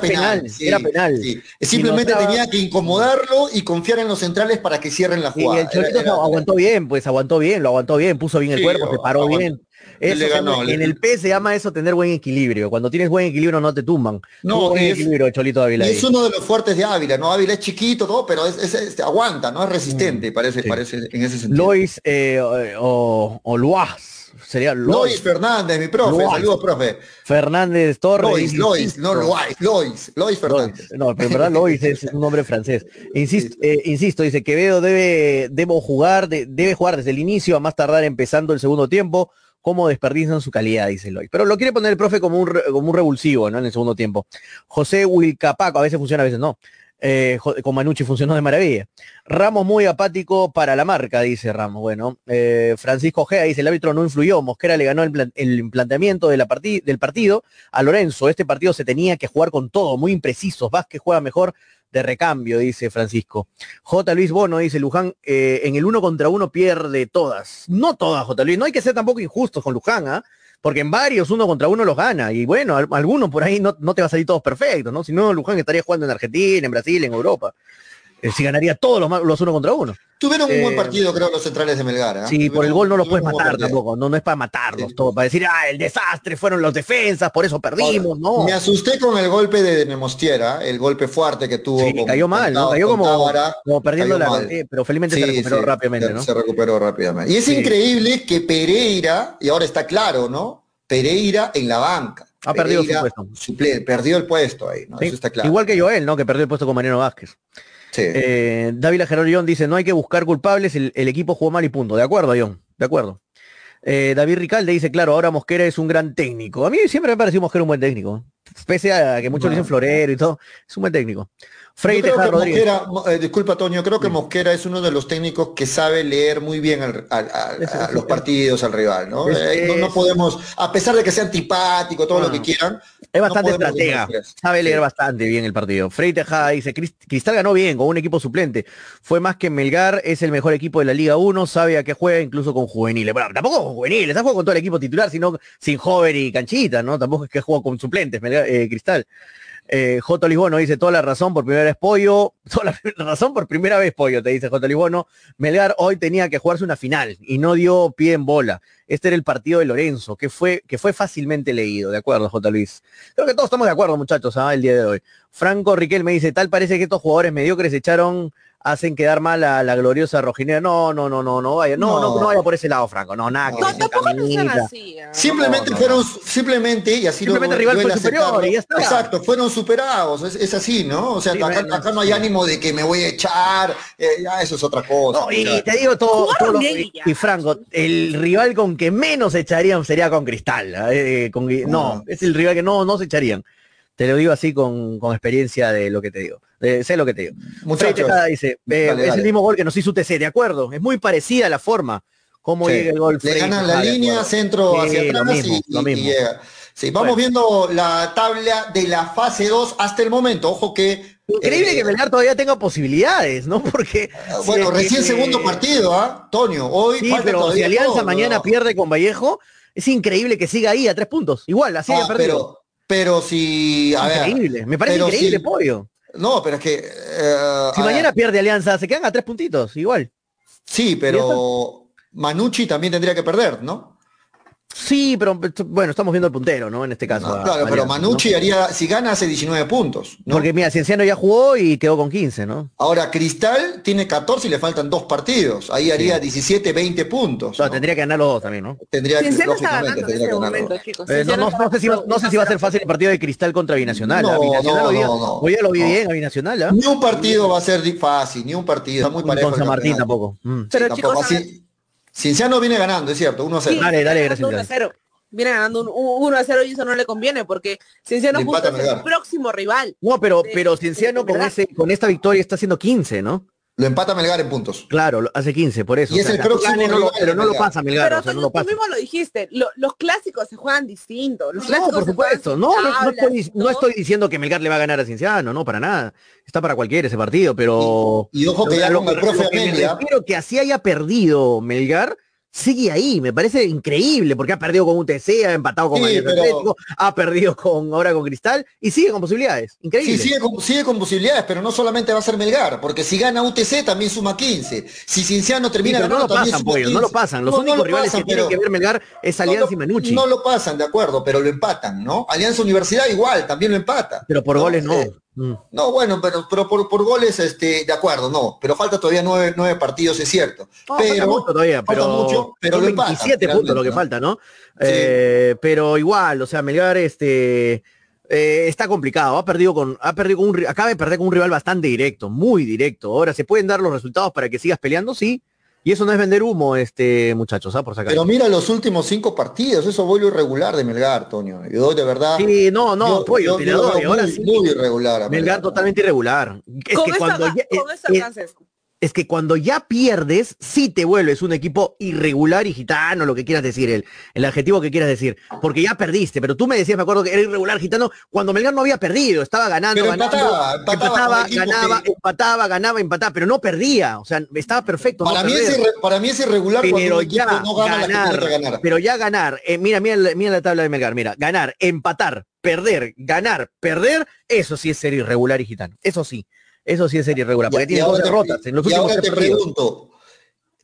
penal. Era penal. Simplemente tenía que incomodarlo y confiar en los centrales para que cierren la jugada. Y el Cholito aguantó bien, pues aguantó bien, lo aguantó bien, puso bien el cuerpo, se paró bien en el P se llama eso tener buen equilibrio. Cuando tienes buen equilibrio no te tumban. No, es, equilibrio Cholito Ávila. Es uno de los fuertes de Ávila, ¿no? Ávila es chiquito, todo, pero es, aguanta, ¿no? Es resistente, mm, parece, parece en ese sentido. Lois eh, o, o Luaz. Sería Lois. Fernández, mi profe. Saludos, profe. Fernández Torres. Lois, Lois, no Lois, Lois, Lois Fernández. No, pero en verdad Lois es un nombre francés. Insisto, eh, insisto, dice Quevedo debe, debo jugar, debe jugar desde el inicio a más tardar empezando el segundo tiempo cómo desperdician su calidad, dice Loy. Pero lo quiere poner el profe como un, como un revulsivo, ¿no? En el segundo tiempo. José Wilcapaco, a veces funciona, a veces no. Eh, con Manucci funcionó de maravilla. Ramos muy apático para la marca, dice Ramos. Bueno, eh, Francisco Gea dice, el árbitro no influyó, Mosquera le ganó el, el planteamiento de la del partido a Lorenzo. Este partido se tenía que jugar con todo, muy imprecisos. Vázquez juega mejor, de recambio, dice Francisco. J. Luis Bono dice, Luján, eh, en el uno contra uno pierde todas. No todas, J. Luis. No hay que ser tampoco injustos con Luján, ¿ah? Porque en varios uno contra uno los gana. Y bueno, algunos por ahí no, te va a salir todos perfectos, ¿no? Si no, Luján estaría jugando en Argentina, en Brasil, en Europa. Eh, Si ganaría todos los, los uno contra uno. Tuvieron un buen Eh, partido, creo, los centrales de Melgar. ¿ah? Sí, por el gol no los puedes matar tampoco. No, no es para matarlos, todo, para decir, ah, el desastre fueron los defensas, por eso perdimos, no. Me asusté con el golpe de Nemostiera, el golpe fuerte que tuvo. Sí, con- cayó mal, ¿no? Cayó como, Tábara. como perdiendo cayó la mal. eh, pero felizmente se recuperó sí, rápidamente, ¿no? Se recuperó rápidamente. Y es increíble que Pereira, y ahora está claro, ¿no? Pereira en la banca. Ha perdido su puesto. suple- perdió el puesto ahí, ¿no? Eso está claro. Igual que Joel, ¿no? Que perdió el puesto con Mariano Vázquez. Sí. Eh, Dávila dice, no hay que buscar culpables, el, el equipo jugó mal y punto. De acuerdo, John, de acuerdo. Eh, David Ricalde dice, claro, ahora Mosquera es un gran técnico. A mí siempre me pareció Mosquera un buen técnico. Pese a que muchos No. dicen florero y todo, es un buen técnico. Creo Tejada que Rodríguez. Mosquera, mo- eh, disculpa Toño, creo que Mosquera es uno de los técnicos que sabe leer muy bien al- al- al- Eso, a los partidos, al rival, ¿no? Es- Eh, no, podemos, a pesar de que sea antipático, todo Ah. lo que quieran, Es bastante no estratega, sabe leer Sí. bastante bien el partido. Frei Tejada dice, "Cris- Cristal ganó bien con un equipo suplente. Fue más que Melgar, es el mejor equipo de la Liga 1, sabe a qué juega incluso con juveniles. Bueno, tampoco con juveniles, está jugando con todo el equipo titular, sino sin joven y canchita, ¿no? Tampoco es que juega con suplentes, Melgar- eh, Cristal. Eh, J. Lisbono dice toda la razón por primera vez pollo, [LAUGHS] toda la, [LAUGHS] razón por primera vez pollo, te dice J. Lisbono. Melgar hoy tenía que jugarse una final y no dio pie en bola. Este era el partido de Lorenzo, que fue, que fue fácilmente leído, de acuerdo, J. Luis. Creo que todos estamos de acuerdo, muchachos, ¿ah? el día de hoy. Franco Riquel me dice, tal parece que estos jugadores mediocres echaron, hacen quedar mal a la gloriosa rojinera. No, no, no, no, no vaya, no, no, No. no, vaya por ese lado, Franco. No, nada, que No, tampoco no sean así. ¿ah? Simplemente No, no, fueron, simplemente, y así Simplemente lo rival fue superior y ya está. Exacto, fueron superados, es, es así, ¿no? O sea, Sí, acá, acá no hay ánimo de que me voy a echar, eh, ya eso es otra cosa. No, y te digo todo, todo y, y Franco, el rival con que menos echarían sería con Cristal. ¿eh? Con- no, No. es el rival que no, no se echarían. Te lo digo así con, con experiencia de lo que te digo. Sé lo que te digo. Muchachos, Tejada dice, eh, Dale, es dale. el mismo gol que nos hizo UTC, de acuerdo. Es muy parecida la forma como Sí. llega el gol. Le ganan la línea, centro hacia atrás mismo, y, lo y- y llega. Sí, vamos Bueno. viendo la tabla de la fase 2 hasta el momento. Ojo que. Increíble eh, que Melgar todavía tenga posibilidades, ¿no? [LAUGHS] Porque Bueno, si es recién que- segundo partido, ¿ah? Toño, hoy Sí, pero si Alianza todo, mañana ¿no? pierde con Vallejo, es increíble que siga ahí a tres puntos. Igual, así Ah, perdido. pero, pero si. A ver. increíble, me parece increíble, si- pollo. No, pero es que. eh, Si mañana ver, pierde Alianza, se quedan a tres puntitos, igual. sí, pero Manucci también tendría que perder, ¿no? Sí, pero bueno, estamos viendo el puntero, ¿no? En este caso. No, a- claro, a pero Alianza, Manucci ¿no? haría, si gana hace 19 puntos. ¿no? Porque mira, Cienciano ya jugó y quedó con 15, ¿no? Ahora, Cristal tiene 14 y le faltan dos partidos. Ahí haría 17, 20 puntos. No, ¿no? tendría que ganar los dos también, ¿no? Tendría que, lógicamente, ganando en tendría este que ganarlo. momento, chicos. Eh, no, sé si va, no sé si va a ser fácil el partido de Cristal contra Binacional. No, Binacional no, hoy, día, no, no. hoy día lo vi No. bien a Binacional, ¿ah? Ni un partido va a ser fácil, ni un partido. Está muy parejo. Con el San Martín tampoco. Mm. Sí, Pero, tampoco. chicos, a Así- Cienciano viene ganando, es cierto, 1 a 0. Sí, Dale, dale, viene gracias, ganando 1 a 0. Viene ganando un 1 a 0 y eso no le conviene porque Cienciano justo es el próximo rival. No, pero, de- pero Cienciano de con, ese, con esta victoria está haciendo 15, ¿no? Lo empata Melgar en puntos. Claro, lo- hace 15, por eso. Y es el próximo gane, no lo- pero no lo pasa Melgar, Pero o sea, no Toño, lo tú pasa. mismo lo dijiste, lo- los clásicos se juegan distintos. Los No, clásicos por supuesto. No, no, estoy, no todo. estoy diciendo que Melgar le va a ganar a Cienciano, no, para nada. Está para cualquiera ese partido, pero... Y ojo que Lo- ya lo- con el lo profe que me Amelia. refiero que así haya perdido Melgar, sigue ahí, me parece increíble, porque ha perdido con UTC, ha empatado con Sí, pero- Atlético, ha perdido con ahora con Cristal y sigue con posibilidades. Increíble. Sí, sigue con, sigue con posibilidades, pero no solamente va a ser Melgar, porque si gana UTC también suma 15. Si Cienciano Sí, termina pero no lo ganando, pasan, suma pollo, no 15. lo pasan. Los No, no únicos lo rivales pasan, que tienen que ver Melgar es no Alianza lo- y Manucci. No lo pasan, de acuerdo, pero lo empatan, ¿no? Alianza Universidad igual, también lo empata. pero por ¿no? goles no. Eh, Mm. No, bueno, pero, pero por, por goles, este, de acuerdo, no. Pero falta todavía nueve, nueve partidos, es cierto. No, falta pero mucho todavía, falta pero, mucho, pero lo empatan, 27 puntos lo que falta, ¿no? Eh, pero igual, o sea, Melgar este eh, está complicado, ha perdido con ha perdido con un acaba de perder con un rival bastante directo, muy directo. Ahora se pueden dar los resultados para que sigas peleando, sí. Y eso no es vender humo, este muchachos, ¿ah? por sacar. Pero mira los últimos cinco partidos, eso vuelo irregular de Melgar, Toño. Yo de verdad. Sí, no, no, yo- pollo, yo- te yo lo ahora muy, sí. muy irregular. Melgar ¿no? totalmente irregular. Es Con que esto cuando alca- ya, con esto eh, alcances. Es que cuando ya pierdes, sí te vuelves un equipo irregular y gitano, lo que quieras decir, el, el adjetivo que quieras decir, porque ya perdiste, pero tú me decías, me acuerdo que era irregular gitano cuando Melgar no había perdido, estaba ganando, Pero ganando, empataba, empataba equipos ganaba, que- empataba, ganaba, empataba, pero no perdía, o sea, estaba perfecto. no Para, mí es perder. irre- para mí es irregular cuando pero un equipo ya no gana ganar, que ganar. pero ya ganar, eh, mira, mira, mira la tabla de Melgar, mira, ganar, empatar, perder, ganar, perder, eso sí es ser irregular y gitano, eso sí. Eso sí es ser irregular, porque tiene dos derrotas en los y últimos ahora tres te partidos. pregunto,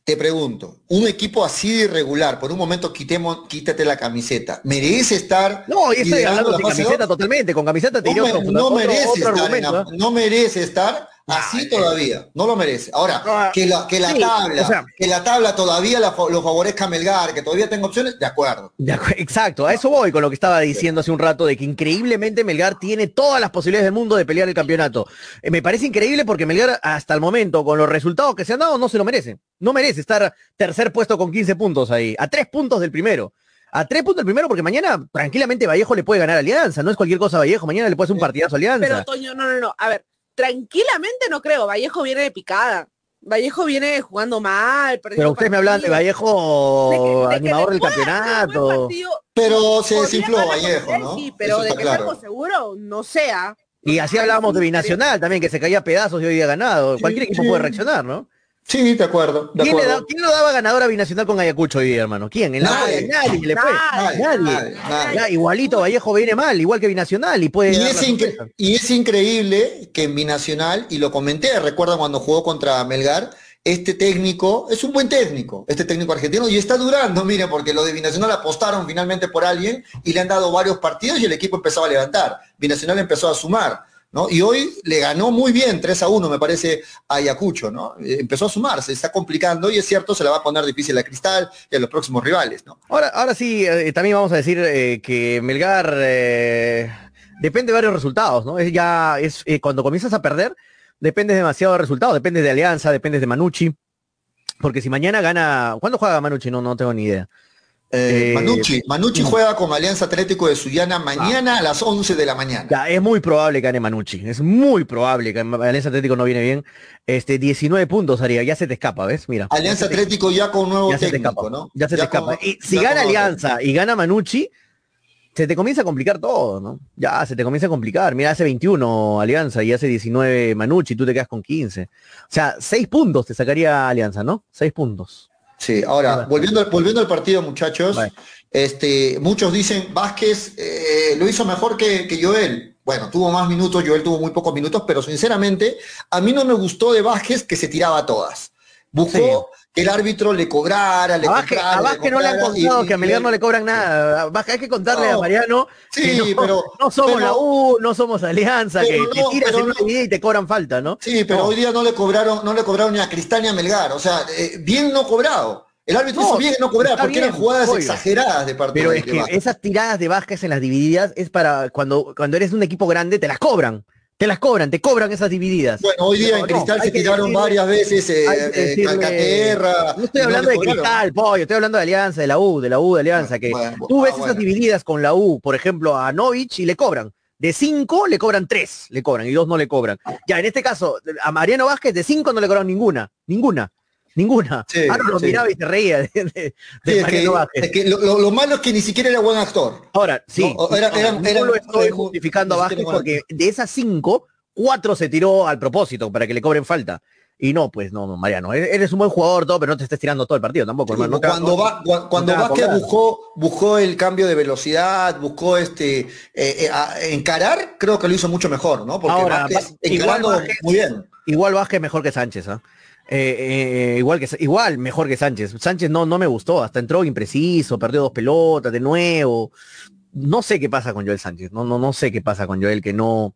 te pregunto, un equipo así de irregular, por un momento quitemos, quítate la camiseta, ¿merece estar No, y estoy hablando la sin camiseta totalmente, con camiseta te No, diría no otro- merece estar en argumento, la- no merece estar así eh. todavía, no lo merece. Ahora, No, que la, que la sí, tabla, o sea- que la tabla todavía la lo favorezca a Melgar, que todavía tenga opciones, de acuerdo. De acu- Exacto, a eso voy con lo que estaba diciendo hace un rato, de que increíblemente Melgar tiene todas las posibilidades del mundo de pelear el campeonato. Eh, me parece increíble porque Melgar hasta el momento, con los resultados que se han dado, no se lo merece. No merece estar tercer puesto con 15 puntos ahí, a tres puntos del primero. A tres puntos del primero porque mañana tranquilamente Vallejo le puede ganar a Alianza, no es cualquier cosa Vallejo, mañana le puede hacer un partidazo a Alianza. Pero Toño, no, no, no. A ver, tranquilamente no creo. Vallejo viene de picada. Vallejo viene jugando mal. Pero ustedes me hablan de. Vallejo, De que- de que animador del campeonato. Pero se desinfló Vallejo, ¿no? Sí, pero de que claro. algo seguro, no sea. Y así hablábamos de Binacional también, que se caía a pedazos y hoy día ganado. Cualquier equipo sí. puede reaccionar, ¿no? Sí, de acuerdo, de ¿Quién, da- lo daba ganador a Binacional con Ayacucho hoy día, hermano? ¿Quién? En la Nadie. nadie le fue. Nadie, Nadie. nadie, nadie. Ya, igualito Vallejo viene mal, igual que Binacional y puede Y es, la incre- sorpresa. y es increíble que en Binacional, y lo comenté, recuerdan cuando jugó contra Melgar, este técnico es un buen técnico, este técnico argentino, y está durando, mire, porque los de Binacional apostaron finalmente por alguien y le han dado varios partidos y el equipo empezaba a levantar. Binacional empezó a sumar, ¿no? Y hoy le ganó muy bien, 3 a 1 me parece, a Ayacucho, ¿no? Eh, Empezó a sumar, se está complicando y es cierto, se la va a poner difícil a Cristal y a los próximos rivales, ¿no? Ahora, ahora sí, eh, también vamos a decir eh, que Melgar depende de varios resultados, ¿no? Es ya, es cuando comienzas a perder, dependes demasiado de resultados, dependes de Alianza, dependes de Manucci. Porque si mañana gana, ¿cuándo juega Manucci? No, no tengo ni idea. Eh, Eh, Manucci, Manucci juega con Alianza Atlético de Sullana mañana a las 11 de la mañana. Ya, es muy probable que gane Manucci. Es muy probable que Alianza Atlético no viene bien. Este, 19 puntos haría, ya se te escapa, ¿ves? Mira. Alianza Ya se te- Atlético ya con nuevo ya se te técnico, escapa, ¿no? Ya se te con- escapa. Y si gana Alianza y gana Manucci, se te comienza a complicar todo, ¿no? Ya se te comienza a complicar. Mira, hace 21 Alianza y hace 19 Manucci, tú te quedas con 15. O sea, 6 puntos te sacaría Alianza, ¿no? 6 puntos. Sí, ahora, volviendo, al- volviendo al partido, muchachos, Vale. este, muchos dicen Vázquez eh, lo hizo mejor que, que Joel. Bueno, tuvo más minutos, Joel tuvo muy pocos minutos, pero sinceramente, a mí no me gustó de Vázquez que se tiraba a todas. Buscó el árbitro le cobrara, le Vázquez, comprara, a Vázquez no le han contado y- que a Melgar no le cobran nada. Vázquez hay que contarle No. a Mariano Sí, que no, pero- no somos pero- la U, no somos Alianza, que te tiras en una vida y te cobran falta, ¿no? Sí, pero hoy día no le cobraron, no le cobraron ni a Cristal ni a Melgar. O sea, eh, bien no cobrado. El árbitro hizo bien no cobrar, porque eran jugadas obvio. exageradas de parte Pero de es que Vázquez. esas tiradas de Vázquez en las divididas es para cuando, cuando eres un equipo grande, te las cobran. Te las cobran, te cobran esas divididas. Bueno, hoy día No, en Cristal no, se que tiraron decirle- varias veces eh, que eh, decirle- Calcaterra. No estoy hablando de. Cristal, pollo, estoy hablando de Alianza, de la U, de la U de Alianza, que Bueno, bueno, tú ves ah, esas divididas con la U, por ejemplo, a Novich y le cobran. De cinco le cobran tres, le cobran, y dos no le cobran. Ya, en este caso, a Mariano Vázquez de cinco no le cobraron ninguna, ninguna, ninguna. Sí, Ahora lo sí. miraba y se reía de, de- de Sí, es que, Mariano Vázquez. es que lo, lo- lo malo es que ni siquiera era buen actor. Ahora, sí, No, era- no lo estoy justificando a Vázquez porque de esas cinco, cuatro se tiró al propósito para que le cobren falta. Y no, pues no, no, Mariano, e- eres un buen jugador todo, pero no te estés tirando todo el partido tampoco, hermano. No cuando va, Vázquez buscó, buscó el cambio de velocidad, buscó este eh, eh, encarar, creo que lo hizo mucho mejor, ¿no? Porque Ahora, Vázquez encarando Vázquez- muy bien. Igual Vázquez mejor que Sánchez, ¿ah? Eh, eh, igual que igual mejor que Sánchez. Sánchez no, no me gustó, hasta entró impreciso, perdió dos pelotas de nuevo. No sé qué pasa con Joel Sánchez, no, no, no sé qué pasa con Joel, que no,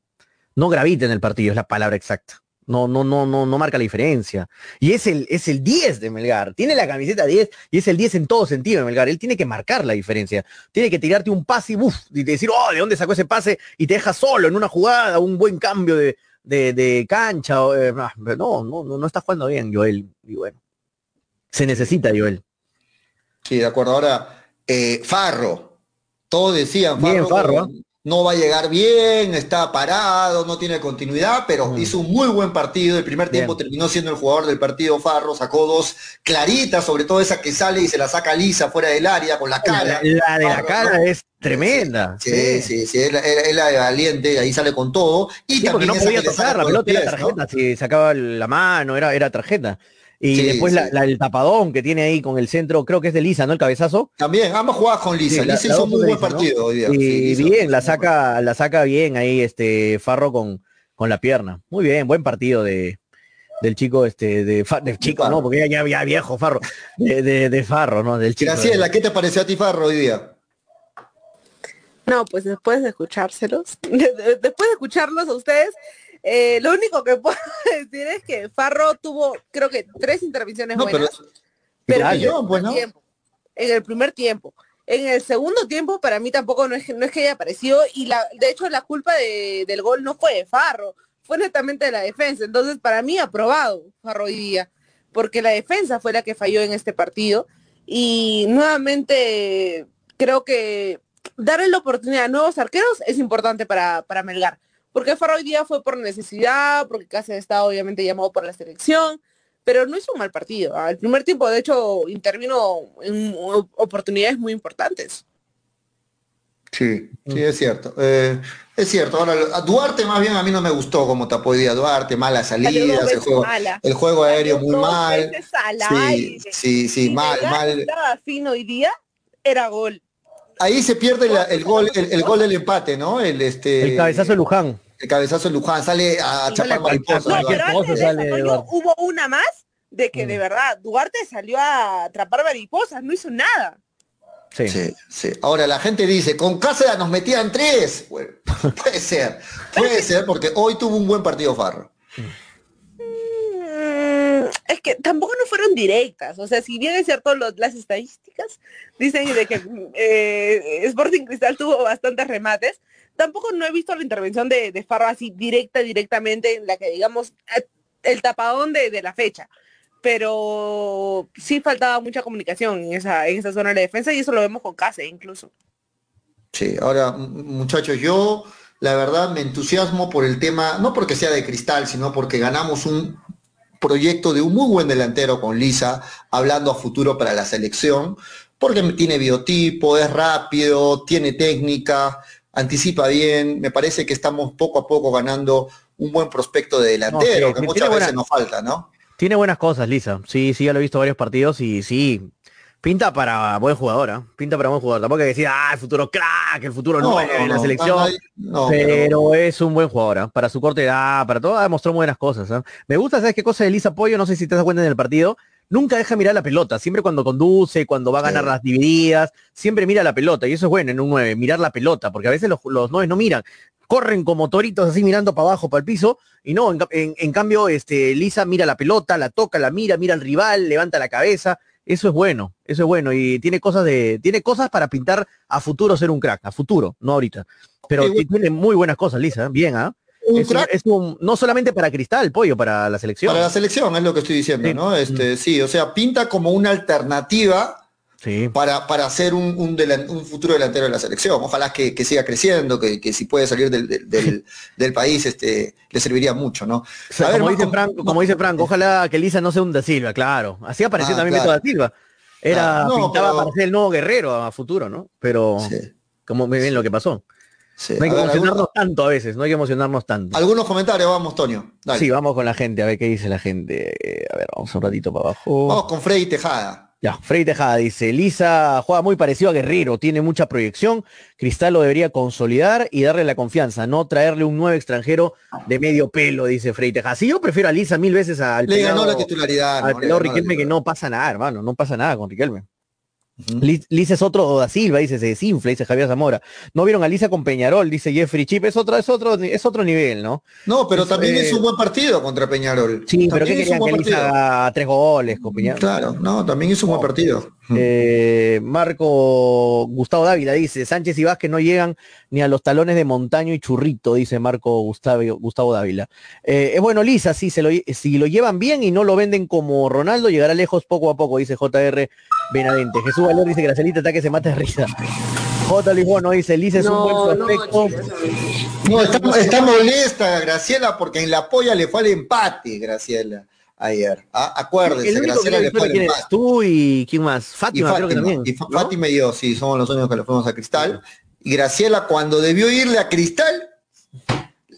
no gravita en el partido, es la palabra exacta. No, no, no, no, no marca la diferencia. Y es el, es el 10 de Melgar. Tiene la camiseta 10 y es el 10 en todo sentido de Melgar. Él tiene que marcar la diferencia. Tiene que tirarte un pase y, y decir, oh, ¿de dónde sacó ese pase? Y te deja solo en una jugada, un buen cambio de, de, de cancha. o, eh, ah, no, no, no, está jugando bien Joel. Y bueno, se necesita Joel. Sí, de acuerdo. Ahora, eh, Farro, todos decían, Bien, Farro, Farro, ¿ah? No va a llegar bien, está parado, no tiene continuidad, pero Mm. hizo un muy buen partido. El primer Bien. tiempo terminó siendo el jugador del partido Farro, sacó dos claritas, sobre todo esa que sale y se la saca lisa fuera del área con la cara. La, la de la cara ¿no? es tremenda. Sí, sí, sí, es la, es la de valiente, ahí sale con todo. Y Sí, porque también no podía tocar, la pelota era pies, ¿no? tarjeta, si sacaba la mano, era, era tarjeta. Y Sí, después sí. La, la- el tapadón que tiene ahí con el centro, creo que es de Lisa, ¿no? El cabezazo. También, ambas jugadas con Lisa. Sí, Lisa la hizo un muy buen Lisa, ¿no? partido hoy día. Y bien, la saca, la saca bien ahí este Farro con, con la pierna. Muy bien, buen partido de del chico este de, de chico, no, porque ya, ya, viejo Farro, de, de, Farro, ¿no? Del chico. Graciela, ¿qué te pareció a ti Farro hoy día? No, pues después de escuchárselos, [LAUGHS] después de escucharlos a ustedes, eh, lo único que puedo [LAUGHS] decir es que Farro tuvo, creo que tres intervenciones buenas, pero, en, el en el primer tiempo. En el segundo tiempo, para mí tampoco no es, no es que haya aparecido, y la, de hecho la culpa del gol no fue de Farro, fue netamente de la defensa. Entonces, para mí, aprobado Farro hoy día, porque la defensa fue la que falló en este partido. Y nuevamente, creo que darle la oportunidad a nuevos arqueros es importante para, para Melgar. Porque Farro hoy día fue por necesidad, porque casi está obviamente llamado por la selección, pero no hizo un mal partido. Al primer tiempo, de hecho, intervino en oportunidades muy importantes. Sí, sí, es cierto. Eh, es cierto. Ahora, a Duarte más bien a mí no me gustó como tapó hoy día Duarte, malas salidas, el juego, el juego aéreo muy mal. Sí, sí, sí, mal, mal. Fin hoy día era gol. Ahí se pierde el gol, el, gol del empate, ¿no? El este. El cabezazo de Luján. El cabezazo de Luján sale a chapar mariposas. No, pero antes de hubo una más de que de mm. verdad Duarte salió a atrapar mariposas, no hizo nada. Sí. sí. Ahora la gente dice, con Cáceres nos metían tres. [LAUGHS] puede ser, puede ser, porque hoy tuvo un buen partido Farro. Mm, es que tampoco no fueron directas. O sea, si bien es cierto las estadísticas dicen de que eh, Sporting Cristal tuvo bastantes remates, tampoco no he visto la intervención de, de así directa, directamente, en la que digamos el tapadón de, de la fecha pero sí faltaba mucha comunicación en esa, en esa zona de defensa y eso lo vemos con Case incluso. Sí, ahora muchachos, yo la verdad me entusiasmo por el tema, no porque sea de cristal, sino porque ganamos un proyecto de un muy buen delantero con Lisa, hablando a futuro para la selección, porque tiene biotipo, es rápido, tiene técnica, anticipa bien, me parece que estamos poco a poco ganando un buen prospecto de delantero, que muchas veces nos falta, ¿no? Tiene buenas cosas, Lisa. Sí, sí, ya lo he visto varios partidos y sí, pinta para buen jugador, ¿eh? Pinta para buen jugador. Tampoco hay que decir, ah, el futuro crack, el futuro no, en la selección. pero, es un buen jugador, ¿eh? Para su corte edad, para todo, ha demostrado buenas cosas. ¿eh? Me gusta, ¿sabes qué cosa de Lisa Pollo? No sé si te das cuenta en el partido. Nunca deja mirar la pelota, siempre cuando conduce, cuando va a ganar las divididas, siempre mira la pelota, y eso es bueno en un 9, mirar la pelota, porque a veces los, los 9 no miran, corren como toritos así mirando para abajo, para el piso, y no, en, cambio, este, Lisa mira la pelota, la toca, la mira, mira al rival, levanta la cabeza, eso es bueno, eso es bueno, y tiene cosas de, tiene cosas para pintar a futuro ser un crack, a futuro, no ahorita. Pero tiene muy buenas cosas, Lisa, bien, ¿ah? Es, no solamente para Cristal, pollo, para la selección. Para la selección, es lo que estoy diciendo, ¿no? Este, sí, o sea, pinta como una alternativa para, para ser un, un, futuro delantero de la selección. Ojalá que, siga creciendo, que, si puede salir [LAUGHS] del, país, este, le serviría mucho, ¿no? como, dice Franco, como dice Franco, ojalá que Lisa no sea un Da Silva, claro. Así apareció ah, también Da Silva. Era, pintaba para ser el nuevo guerrero a futuro, ¿no? Pero como muy bien lo que pasó. No hay que emocionarnos tanto a veces, no hay que emocionarnos tanto. Algunos comentarios, vamos, Tonio. Sí, vamos con la gente, a ver qué dice la gente. A ver, vamos un ratito para abajo. Vamos con Freddy Tejada. Ya, Freddy Tejada dice, Lisa juega muy parecido a Guerrero, tiene mucha proyección, Cristal lo debería consolidar y darle la confianza, no traerle un nuevo extranjero de medio pelo, dice Freddy Tejada. Sí, yo prefiero a Lisa mil veces al Le ganó la titularidad. Al no, Riquelme que no pasa nada, hermano, no pasa nada con Riquelme. Lisa es otro da Silva, dice, se desinfla, dice Javier Zamora. No vieron a Lisa con Peñarol, dice Jeffrey Chip, es otro, es otro, es otro nivel, ¿no? No, pero también es un buen partido contra Peñarol. Sí, pero ¿qué querían que Lisa haga tres goles con Peñarol? Claro, no, también es un buen partido. Eh, Marco Gustavo Dávila dice, Sánchez y Vázquez no llegan ni a los talones de Montaño y Churrito, dice Marco Gustavo, Gustavo Dávila. Eh, es bueno, Lisa, sí, se lo, si lo llevan bien y no lo venden como Ronaldo, llegará lejos poco a poco, dice JR Benavente. Jesús Valor dice Gracielita ataque se mata de risa. J. Lisbono dice, Lisa es un buen prospecto. No, está, molesta Graciela porque en la polla le fue el empate, Graciela ayer. Ah, acuérdense, Graciela le fue el empate. Tú y quién más? Fátima, creo que también. Y Fátima y yo, sí, somos los únicos que le fuimos a Cristal. Y Graciela, cuando debió irle a Cristal,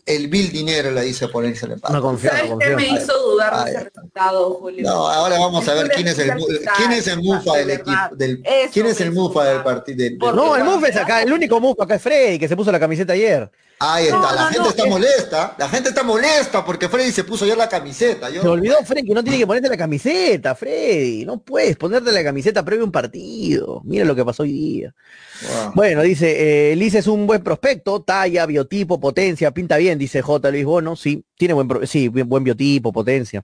el vil dinero le dice ponerse el empate. No confío, no ¿Sabes qué confío. me hizo dudar de ese resultado, Julio? No, ahora vamos a ver quién es el quién es el mufa de del equipo del Eso quién es el mufa del partido del, No, el cuando Muf es acá, el único Muf acá es Freddy, que se puso la camiseta ayer. Ahí está, No, la no, gente no, está es- molesta, la gente está molesta porque Freddy se puso ayer la camiseta. Yo, Se olvidó Freddy que no tiene que ponerte la camiseta, Freddy. No puedes ponerte la camiseta previo a un partido. Mira lo que pasó hoy día. Wow. Bueno, dice, eh, Liz es un buen prospecto, talla, biotipo, potencia, pinta bien, dice J. Luis Bono, sí, tiene buen, sí, bien- buen biotipo, potencia.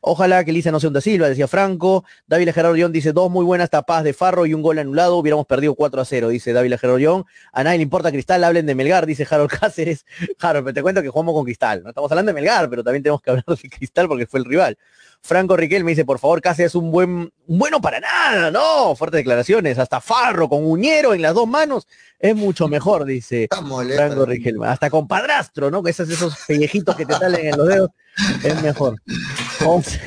Ojalá que Lisa no sea un da Silva, decía Franco. David Gerardo León dice, dos muy buenas tapas de Farro y un gol anulado, hubiéramos perdido 4 a 0, dice David Gerardo León. A nadie le importa Cristal, hablen de Melgar, dice Harold [LAUGHS] Cáceres. Harold, pero te cuento que jugamos con Cristal, no estamos hablando de Melgar, pero también tenemos que hablar de Cristal porque fue el rival. Franco Riquel me dice, por favor, Cáceres es un buen, un bueno para nada, no, fuertes declaraciones, hasta Farro con Uñero en las dos manos es mucho mejor, dice. Franco Riquelme. Hasta con padrastro, ¿no? Que esos, esos pellejitos que te salen en los dedos es mejor. José,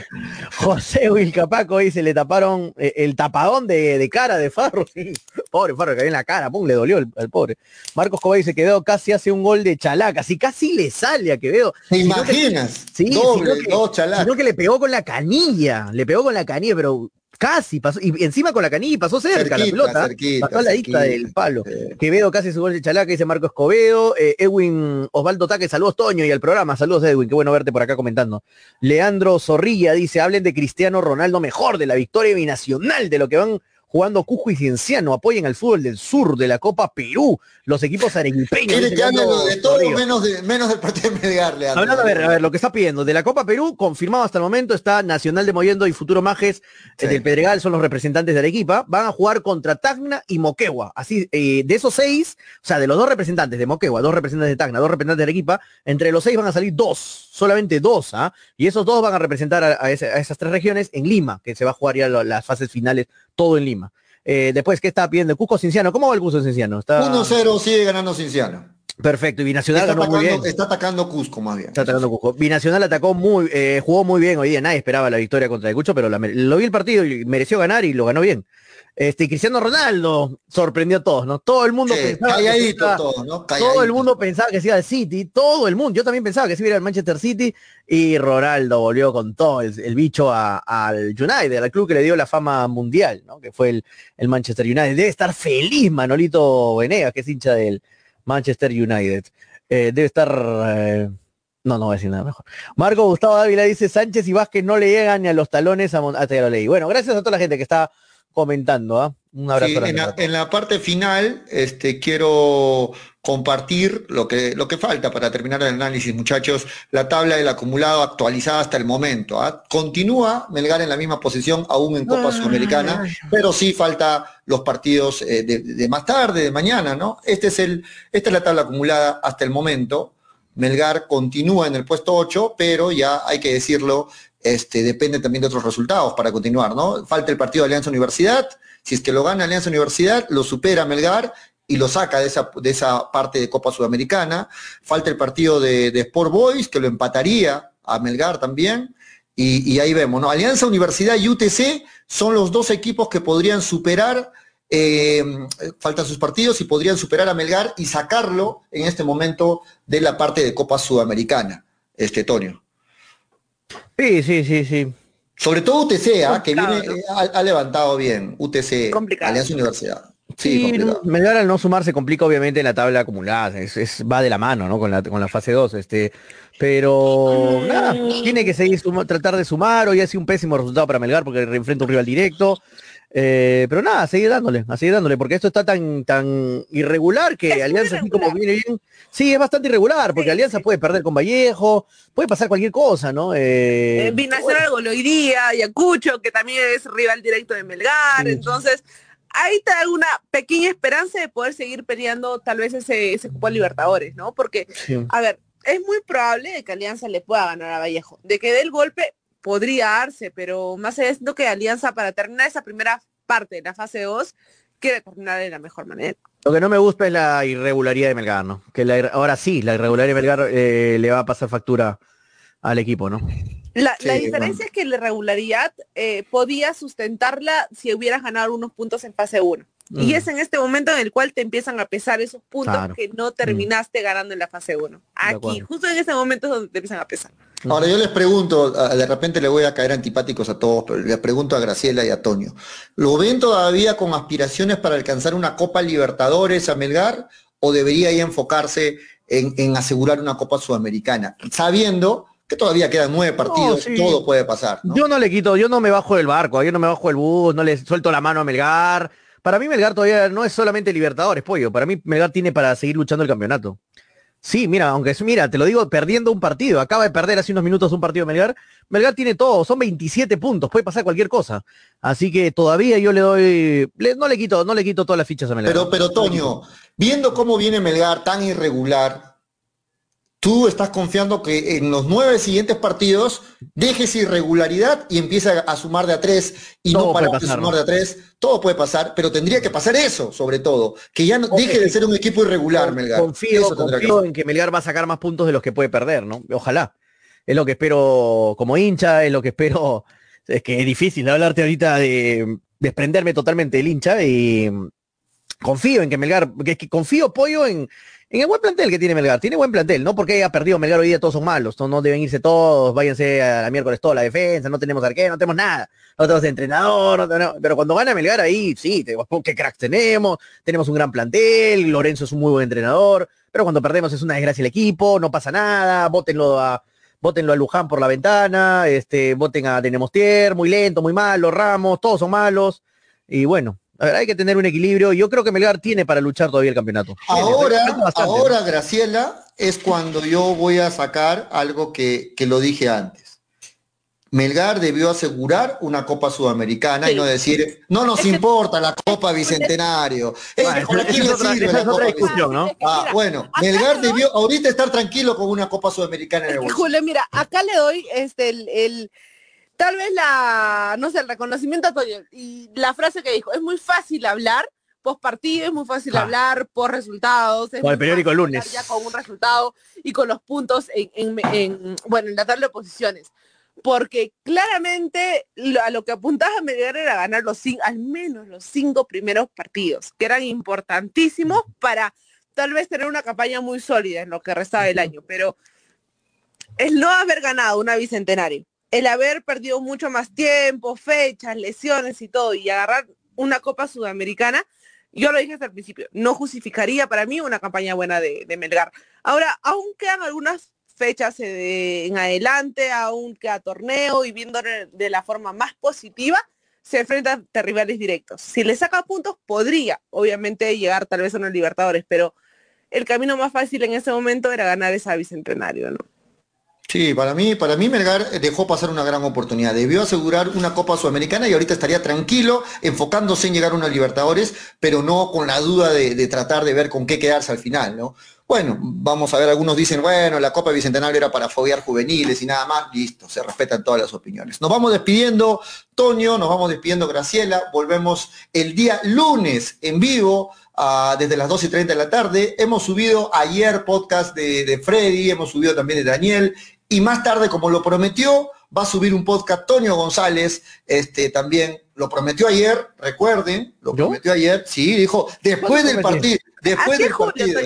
José Wilcapaco dice, le taparon eh, el tapadón de, de cara de Farro, sí. Pobre Farro, que había en la cara, pum, le dolió el- al pobre. Marcos Cobay dice, Quevedo casi hace un gol de chalaca, si casi le sale a Quevedo. ¿Te que- imaginas? Sí, Doble, que- dos chalacas. Sino que le pegó con la canilla, le pegó con la canilla, pero casi pasó, y encima con la canilla pasó cerca la pelota. cerquita, pasó a la cerquita. del palo. Sí. Quevedo casi su gol de chalaca, dice Marco Escobedo. Eh, Edwin Osvaldo Taque, saludos Toño y al programa. Saludos Edwin, qué bueno verte por acá comentando. Leandro Zorrilla dice, hablen de Cristiano Ronaldo mejor, de la victoria binacional, de lo que van jugando Cusco y Cienciano. Apoyen al fútbol del sur, de la Copa Perú, los equipos arequipeños. Quiere que de todo menos, de, menos del partido de Melgar. Hablando, a ver, a ver, lo que está pidiendo. De la Copa Perú, confirmado hasta el momento, está Nacional de Moyendo y Futuro Majes Sí. eh, del Pedregal, son los representantes de Arequipa. Van a jugar contra Tacna y Moquegua. Así, eh, de esos seis, o sea, de los dos representantes de Moquegua, dos representantes de Tacna, dos representantes de Arequipa, entre los seis van a salir dos, solamente dos, ¿ah? Y esos dos van a representar a, a ese- a esas tres regiones en Lima, que se va a jugar ya lo- las fases finales, todo en Lima. Eh, después, ¿qué está pidiendo? Cusco Cinciano, ¿cómo va el Cusco Cinciano? Está 1-0 sigue ganando Cinciano. perfecto, y Binacional Está ganó muy bien. atacando, está atacando Cusco más bien. Está atacando Cusco. Binacional atacó muy, eh, jugó muy bien hoy día. Nadie esperaba la victoria contra el Cucho, pero la lo vi el partido y mereció ganar y lo ganó bien. Este, Cristiano Ronaldo sorprendió a todos, ¿no? Todo el mundo Sí, pensaba que iba- todo, ¿no? todo el mundo pensaba que se iba al City, todo el mundo. Yo también pensaba que se iba a ir al Manchester City y Ronaldo volvió con todo el, el bicho al United, al club que le dio la fama mundial, ¿no? Que fue el, el Manchester United. Debe estar feliz Manolito Venegas, que es hincha del Manchester United. Eh, debe estar... eh, no, no voy a decir nada mejor. Marco Gustavo Dávila dice, Sánchez y Vázquez no le llegan ni a los talones a Mon- ah, ya lo leí. Bueno, gracias a toda la gente que está comentando, ¿ah? Un abrazo. Sí, grande en, la, en parte final este, quiero compartir lo que, lo que falta para terminar el análisis, muchachos, la tabla del acumulado actualizada hasta el momento. ¿ah? Continúa Melgar en la misma posición aún en Copa Sudamericana, pero sí falta los partidos eh, de, de más tarde, de mañana, ¿no? Este es el, esta es la tabla acumulada hasta el momento. Melgar continúa en el puesto 8, pero ya hay que decirlo, este, depende también de otros resultados para continuar, ¿no? Falta el partido de Alianza Universidad, si es que lo gana Alianza Universidad, lo supera Melgar y lo saca de esa, de esa parte de Copa Sudamericana. Falta el partido de, Sport Boys, que lo empataría a Melgar también. Y, y ahí vemos, ¿no? Alianza Universidad y UTC son los dos equipos que podrían superar, eh, faltan sus partidos y podrían superar a Melgar y sacarlo en este momento de la parte de Copa Sudamericana, este Tonio. Sí, sí, sí, sí. Sobre todo UTC, ¿ah? que viene, ha, ha levantado bien, UTC, Complicado. Alianza Universidad. Sí, Sí. Melgar al no sumar se complica obviamente en la tabla acumulada, es, es- va de la mano, ¿no? Con la, con la fase 2, este, pero nada, tiene que seguir suma- tratar de sumar, hoy ha sido un pésimo resultado para Melgar porque enfrenta un rival directo, eh, pero nada, a seguir dándole, a seguir dándole, porque esto está tan, tan irregular que Es Alianza así como irregular. viene bien, sí, es bastante irregular, porque Sí, Alianza sí. puede perder con Vallejo, puede pasar cualquier cosa, ¿no? Eh, Eh, Binacional gol hoy día, Ayacucho, que también es rival directo de Melgar, Sí. entonces ahí te da una pequeña esperanza de poder seguir peleando tal vez ese, ese cupo a Libertadores, ¿no? Porque, sí. a ver, es muy probable de que Alianza le pueda ganar a Vallejo. De que dé el golpe podría darse, pero más allá de que Alianza para terminar esa primera parte de la fase 2 quiere terminar de la mejor manera. Lo que no me gusta es la irregularidad de Melgar, ¿no? Que la ahora sí, la irregularidad de Melgar eh, le va a pasar factura al equipo, ¿no? La, diferencia es que la irregularidad eh, podía sustentarla si hubieras ganado unos puntos en fase 1. Y Mm. es en este momento en el cual te empiezan a pesar esos puntos Claro. que no terminaste ganando en la fase 1. Aquí, justo en ese momento es donde te empiezan a pesar. Ahora yo les pregunto, de repente le voy a caer antipáticos a todos, pero le pregunto a Graciela y a Toño, ¿lo ven todavía con aspiraciones para alcanzar una Copa Libertadores a Melgar o debería ya enfocarse en, en asegurar una Copa Sudamericana? Sabiendo que todavía quedan nueve partidos, sí. todo puede pasar. ¿no? Yo no le quito, yo no me bajo del barco, yo no me bajo del bus, no le suelto la mano a Melgar. Para mí Melgar todavía no es solamente Libertadores, pollo. Para mí Melgar tiene para seguir luchando el campeonato. Sí, mira, aunque es, mira, te lo digo, perdiendo un partido, acaba de perder hace unos minutos un partido de Melgar, Melgar tiene todo, son 27 puntos, puede pasar cualquier cosa. Así que todavía yo le doy, le- no le quito, no le quito todas las fichas a Melgar. Pero, pero Toño, viendo cómo viene Melgar tan irregular, tú estás confiando que en los nueve siguientes partidos dejes irregularidad y empieza a sumar de a tres y Todo no para de sumar de a tres. Todo puede pasar, pero tendría que pasar eso, sobre todo. Que ya no, deje de ser un equipo irregular, Con- Melgar. Confío, que en que Melgar va a sacar más puntos de los que puede perder, ¿no? Ojalá. Es lo que espero como hincha, es lo que espero. Es que es difícil hablarte ahorita de desprenderme totalmente del hincha y confío en que Melgar, que, que confío pollo en, en el buen plantel que tiene Melgar. Tiene buen plantel, no porque haya perdido Melgar hoy día todos son malos, no, no deben irse todos, váyanse a la miércoles toda la defensa, no tenemos arquero, no tenemos nada, no tenemos entrenador, no pero cuando gana Melgar ahí sí, te, qué cracks tenemos, tenemos un gran plantel, Lorenzo es un muy buen entrenador, pero cuando perdemos es una desgracia el equipo, no pasa nada, bótenlo a, bótenlo a Luján por la ventana, este, voten a Denemostier, muy lento, muy malo, Ramos, todos son malos, y bueno, a ver, hay que tener un equilibrio, yo creo que Melgar tiene para luchar todavía el campeonato. Ahora, Graciela, es cuando yo voy a sacar algo que, que lo dije antes. Melgar debió asegurar una Copa Sudamericana y no decir, no nos Es que- importa la Copa Bicentenario. Bueno, ¿para esa quién es le otra- sirve esa la es otra Copa discusión, ¿no? Es que Ah, bueno, Melgar debió ahorita estar tranquilo con una Copa Sudamericana en el bolsillo. Julio, mira, acá le doy este el, el- tal vez la, no sé, el reconocimiento a Toño y la frase que dijo, es muy fácil hablar post partido, es muy fácil Ah. hablar por resultados, es Con el periódico lunes. ya con un resultado y con los puntos en, en- en, bueno, en la tabla de posiciones. Porque claramente lo- a lo que apuntaba Melgar era ganar los al menos los cinco primeros partidos, que eran importantísimos para tal vez tener una campaña muy sólida en lo que restaba del año, pero el no haber ganado una bicentenario, el haber perdido mucho más tiempo, fechas, lesiones y todo, y agarrar una Copa Sudamericana, yo lo dije desde el principio, no justificaría para mí una campaña buena de, Melgar. Ahora, aún quedan algunas fechas eh, en adelante, aún queda torneo y viendo de la forma más positiva, se enfrenta a rivales directos. Si le saca puntos, podría, obviamente, llegar tal vez a unos Libertadores, pero el camino más fácil en ese momento era ganar esa bicentenario, ¿no? Sí, para mí, para mí Melgar dejó pasar una gran oportunidad. Debió asegurar una Copa Sudamericana y ahorita estaría tranquilo, enfocándose en llegar a una Libertadores, pero no con la duda de, tratar de ver con qué quedarse al final, ¿no? Bueno, vamos a ver, algunos dicen, bueno, la Copa Bicentenario era para foguear juveniles y nada más, listo, se respetan todas las opiniones. Nos vamos despidiendo, Toño, nos vamos despidiendo, Graciela, volvemos el día lunes en vivo ah, desde las 2 y 30 de la tarde. Hemos subido ayer podcast de Freddy, hemos subido también de Daniel, y más tarde, como lo prometió, va a subir un podcast Toño González, este también lo prometió ayer, recuerden, lo ¿Yo? prometió ayer, sí, dijo, después ¿Cuándo del partido, después Así del partido.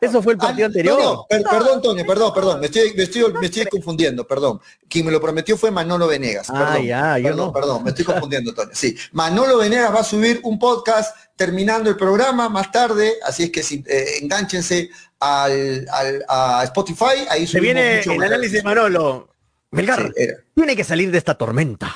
Eso fue el partido Ah, anterior. No, no, per- perdón, Toño, no, perdón, perdón, me estoy, me estoy, me estoy confundiendo, perdón. Quien me lo prometió fue Manolo Venegas. Ah, Perdón, ya, yo perdón, no. perdón, me estoy [LAUGHS] confundiendo, Toño. Sí, Manolo Venegas va a subir un podcast terminando el programa más tarde, así es que si, eh, enganchense al, al- a Spotify, ahí Se subimos viene mucho el análisis de Manolo. Melgar Sí, tiene que salir de esta tormenta.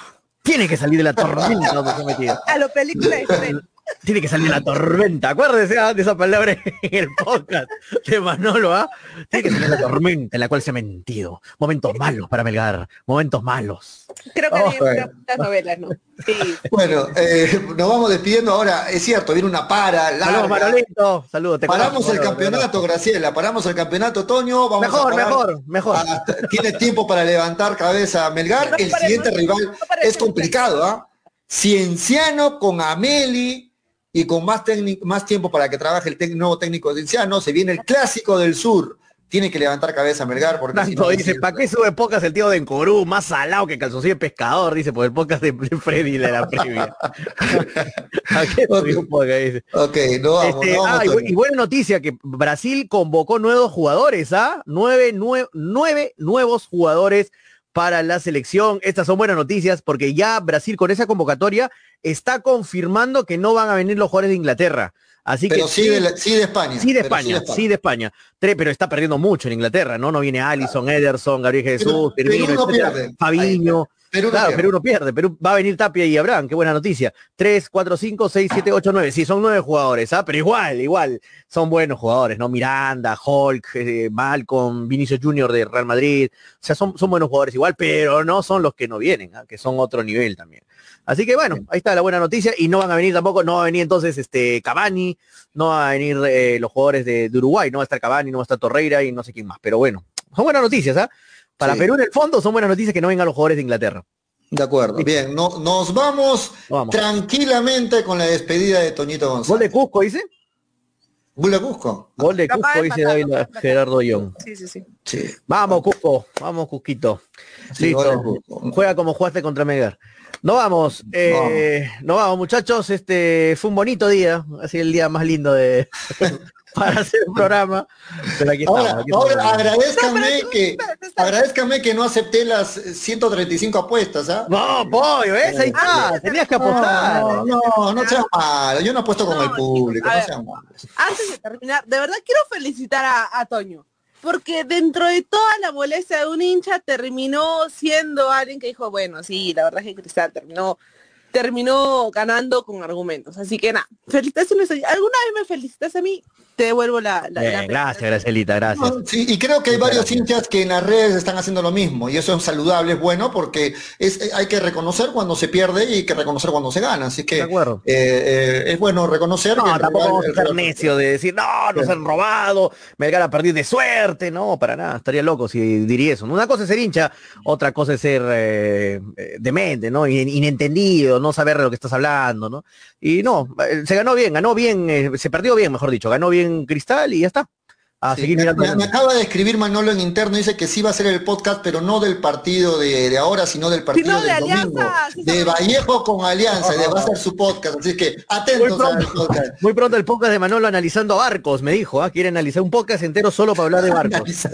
Tiene que salir de la tormenta donde se ha metido. A lo película Fred. Tiene que salir la tormenta. Acuérdese ah, de esa palabra en el podcast de Manolo, ¿ah? Tiene que salir la tormenta en la cual se ha mentido. Momentos malos para Melgar. Momentos malos. Creo que Oh, hay bueno. muchas novelas, ¿no? Sí. Bueno, eh, nos vamos despidiendo ahora. Es cierto, viene una para, Saludos. Manolito. Saludos. te Paramos conozco, el Manolo, campeonato, Graciela, paramos el campeonato, Toño. Vamos Mejor, a parar mejor, mejor. hasta- tiene tiempo para levantar cabeza Melgar. No El siguiente rival no es complicado, ¿ah? Cienciano con Ameli y con más, más tiempo para que trabaje el nuevo técnico de Cienciano. Se viene el clásico del sur. tiene que levantar cabeza Melgar porque Tanto dice, ¿para qué sube podcast el tío de Encorú? Más salado que calzoncillo de pescador, dice, por el podcast de, Freddy de la previa. [LAUGHS] ¿A qué podcast? No vamos, Este, no vamos, ah, y, buena noticia que Brasil convocó nuevos jugadores, ¿ah? Nueve, nue- nueve nuevos jugadores para la selección. Estas son buenas noticias porque ya Brasil con esa convocatoria está confirmando que no van a venir los jugadores de Inglaterra. Así Pero que sí de, la- sí de España. Sí de España, sí de España. Pero está perdiendo mucho en Inglaterra, ¿no? No viene Allison, Ederson, Gabriel Jesús, Firmino. Fabiño. Perú claro, pierde. Perú no pierde. Perú va a venir Tapia y Abraham, qué buena noticia. 3, 4, 5, 6, 7, 8, 9. Sí, son nueve jugadores, ¿ah? Pero igual, igual, son buenos jugadores, ¿no? Miranda, Hulk, eh, Malcolm, Vinicius Junior de Real Madrid. O sea, son, son buenos jugadores igual, pero no son los que no vienen, ¿ah? que son otro nivel también. Así que bueno, ahí está la buena noticia y no van a venir tampoco, no va a venir entonces este Cavani, no va a venir eh, los jugadores de, de Uruguay, no va a estar Cavani, no va a estar Torreira y no sé quién más. Pero bueno, son buenas noticias, ¿ah? Para Sí. Perú en el fondo son buenas noticias que no vengan los jugadores de Inglaterra. De acuerdo. Bien, no- nos vamos, Vamos. tranquilamente con la despedida de Toñito Gol González. de Cusco, dice. ¿Gol de Cusco? Gol de Capaz Cusco, de dice David Gerardo Young. Sí, sí, sí. Sí. Vamos, Cusco, vamos, Cusquito. Gol Listo. Cusco. Juega como jugaste contra Melgar. No vamos, eh, no vamos, muchachos. Este fue un bonito día, así el día más lindo de [LAUGHS] [LAUGHS] para hacer un programa. Pero aquí estamos. Ahora, aquí estamos. ahora agradezcame que agradezcame que no acepté las 135 apuestas, ¿ah? No, pollo, ¿ves? Ahí está. Tenías que apostar. No, no, no seas malo. Yo no apuesto con No, el público, no seas malo. Antes de terminar, de verdad quiero felicitar a, a Toño. Porque dentro de toda la molestia de un hincha terminó siendo alguien que dijo, bueno, sí, la verdad es que Cristal terminó, terminó ganando con argumentos. Así que nada, felicitaciones. ¿Alguna vez me felicitas a mí? Te devuelvo la, la, Bien, la- gracias, Gracielita, gracias. No, sí, y creo que hay varios hinchas que en las redes están haciendo lo mismo y eso es saludable, es bueno porque es, eh, hay que reconocer cuando se pierde y hay que reconocer cuando se gana. Así que De acuerdo. eh, eh, es bueno reconocer que No, tampoco vamos a necios de decir, no, nos han robado, Melgar a perdido de suerte, no, para nada, estaría loco si diría eso. Una cosa es ser hincha, otra cosa es ser eh, demente, ¿no? In- No saber de lo que estás hablando, ¿no? Y no, eh, se ganó bien, ganó bien, eh, se perdió bien, mejor dicho, ganó bien Cristal y ya está. A Sí, seguir me, mirando. me- me acaba de escribir Manolo en interno, dice que sí va a ser el podcast, pero no del partido de, de ahora, sino del partido Sino de del Alianza, domingo. sí, de. Vallejo con Alianza, y va a ser su podcast, así que Muy atentos al pronto, podcast. muy pronto el podcast de Manolo analizando barcos, me dijo, ¿ah? quiere analizar un podcast entero solo para hablar de barcos. [LAUGHS]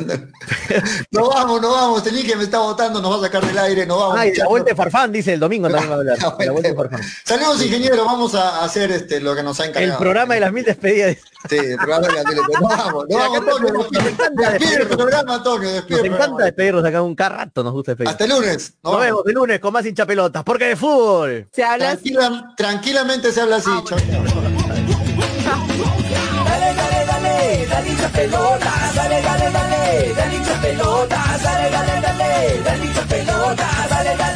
No vamos, no vamos, el que me está votando, nos va a sacar del aire, no vamos. Ay, la vuelta de Farfán, dice el domingo también va a hablar. [LAUGHS] La La vuelta de vuelta. Farfán. Saludos ingeniero, vamos a hacer este lo que nos ha encargado. El programa de las mil despedidas. Sí, el programa de la tele. No [LAUGHS] vamos, nos- despide, encanta el despedirnos. programa, Antonio, despide Nos el encanta programa. despedirnos acá un cada rato, nos gusta despedir. Hasta el lunes. Nos vemos el lunes con más hincha pelotas, porque de fútbol. Se habla así. Tranquilamente se habla así. Ah, chao, chao. Dale, dale, dale, dale hincha pelota, dale, dale, dale, dale hincha pelota, dale, dale, dale, dale hincha pelota, dale, dale, dale.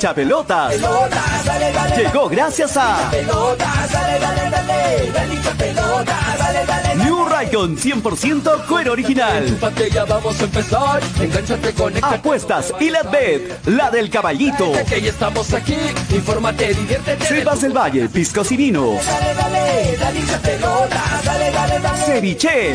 Hincha pelotas. Llegó gracias a New Raycon 100% cuero original. Apuestas y la bet, la del caballito. Sebas del Valle, piscos y vinos. Dale, dale, dale dale. Ceviche.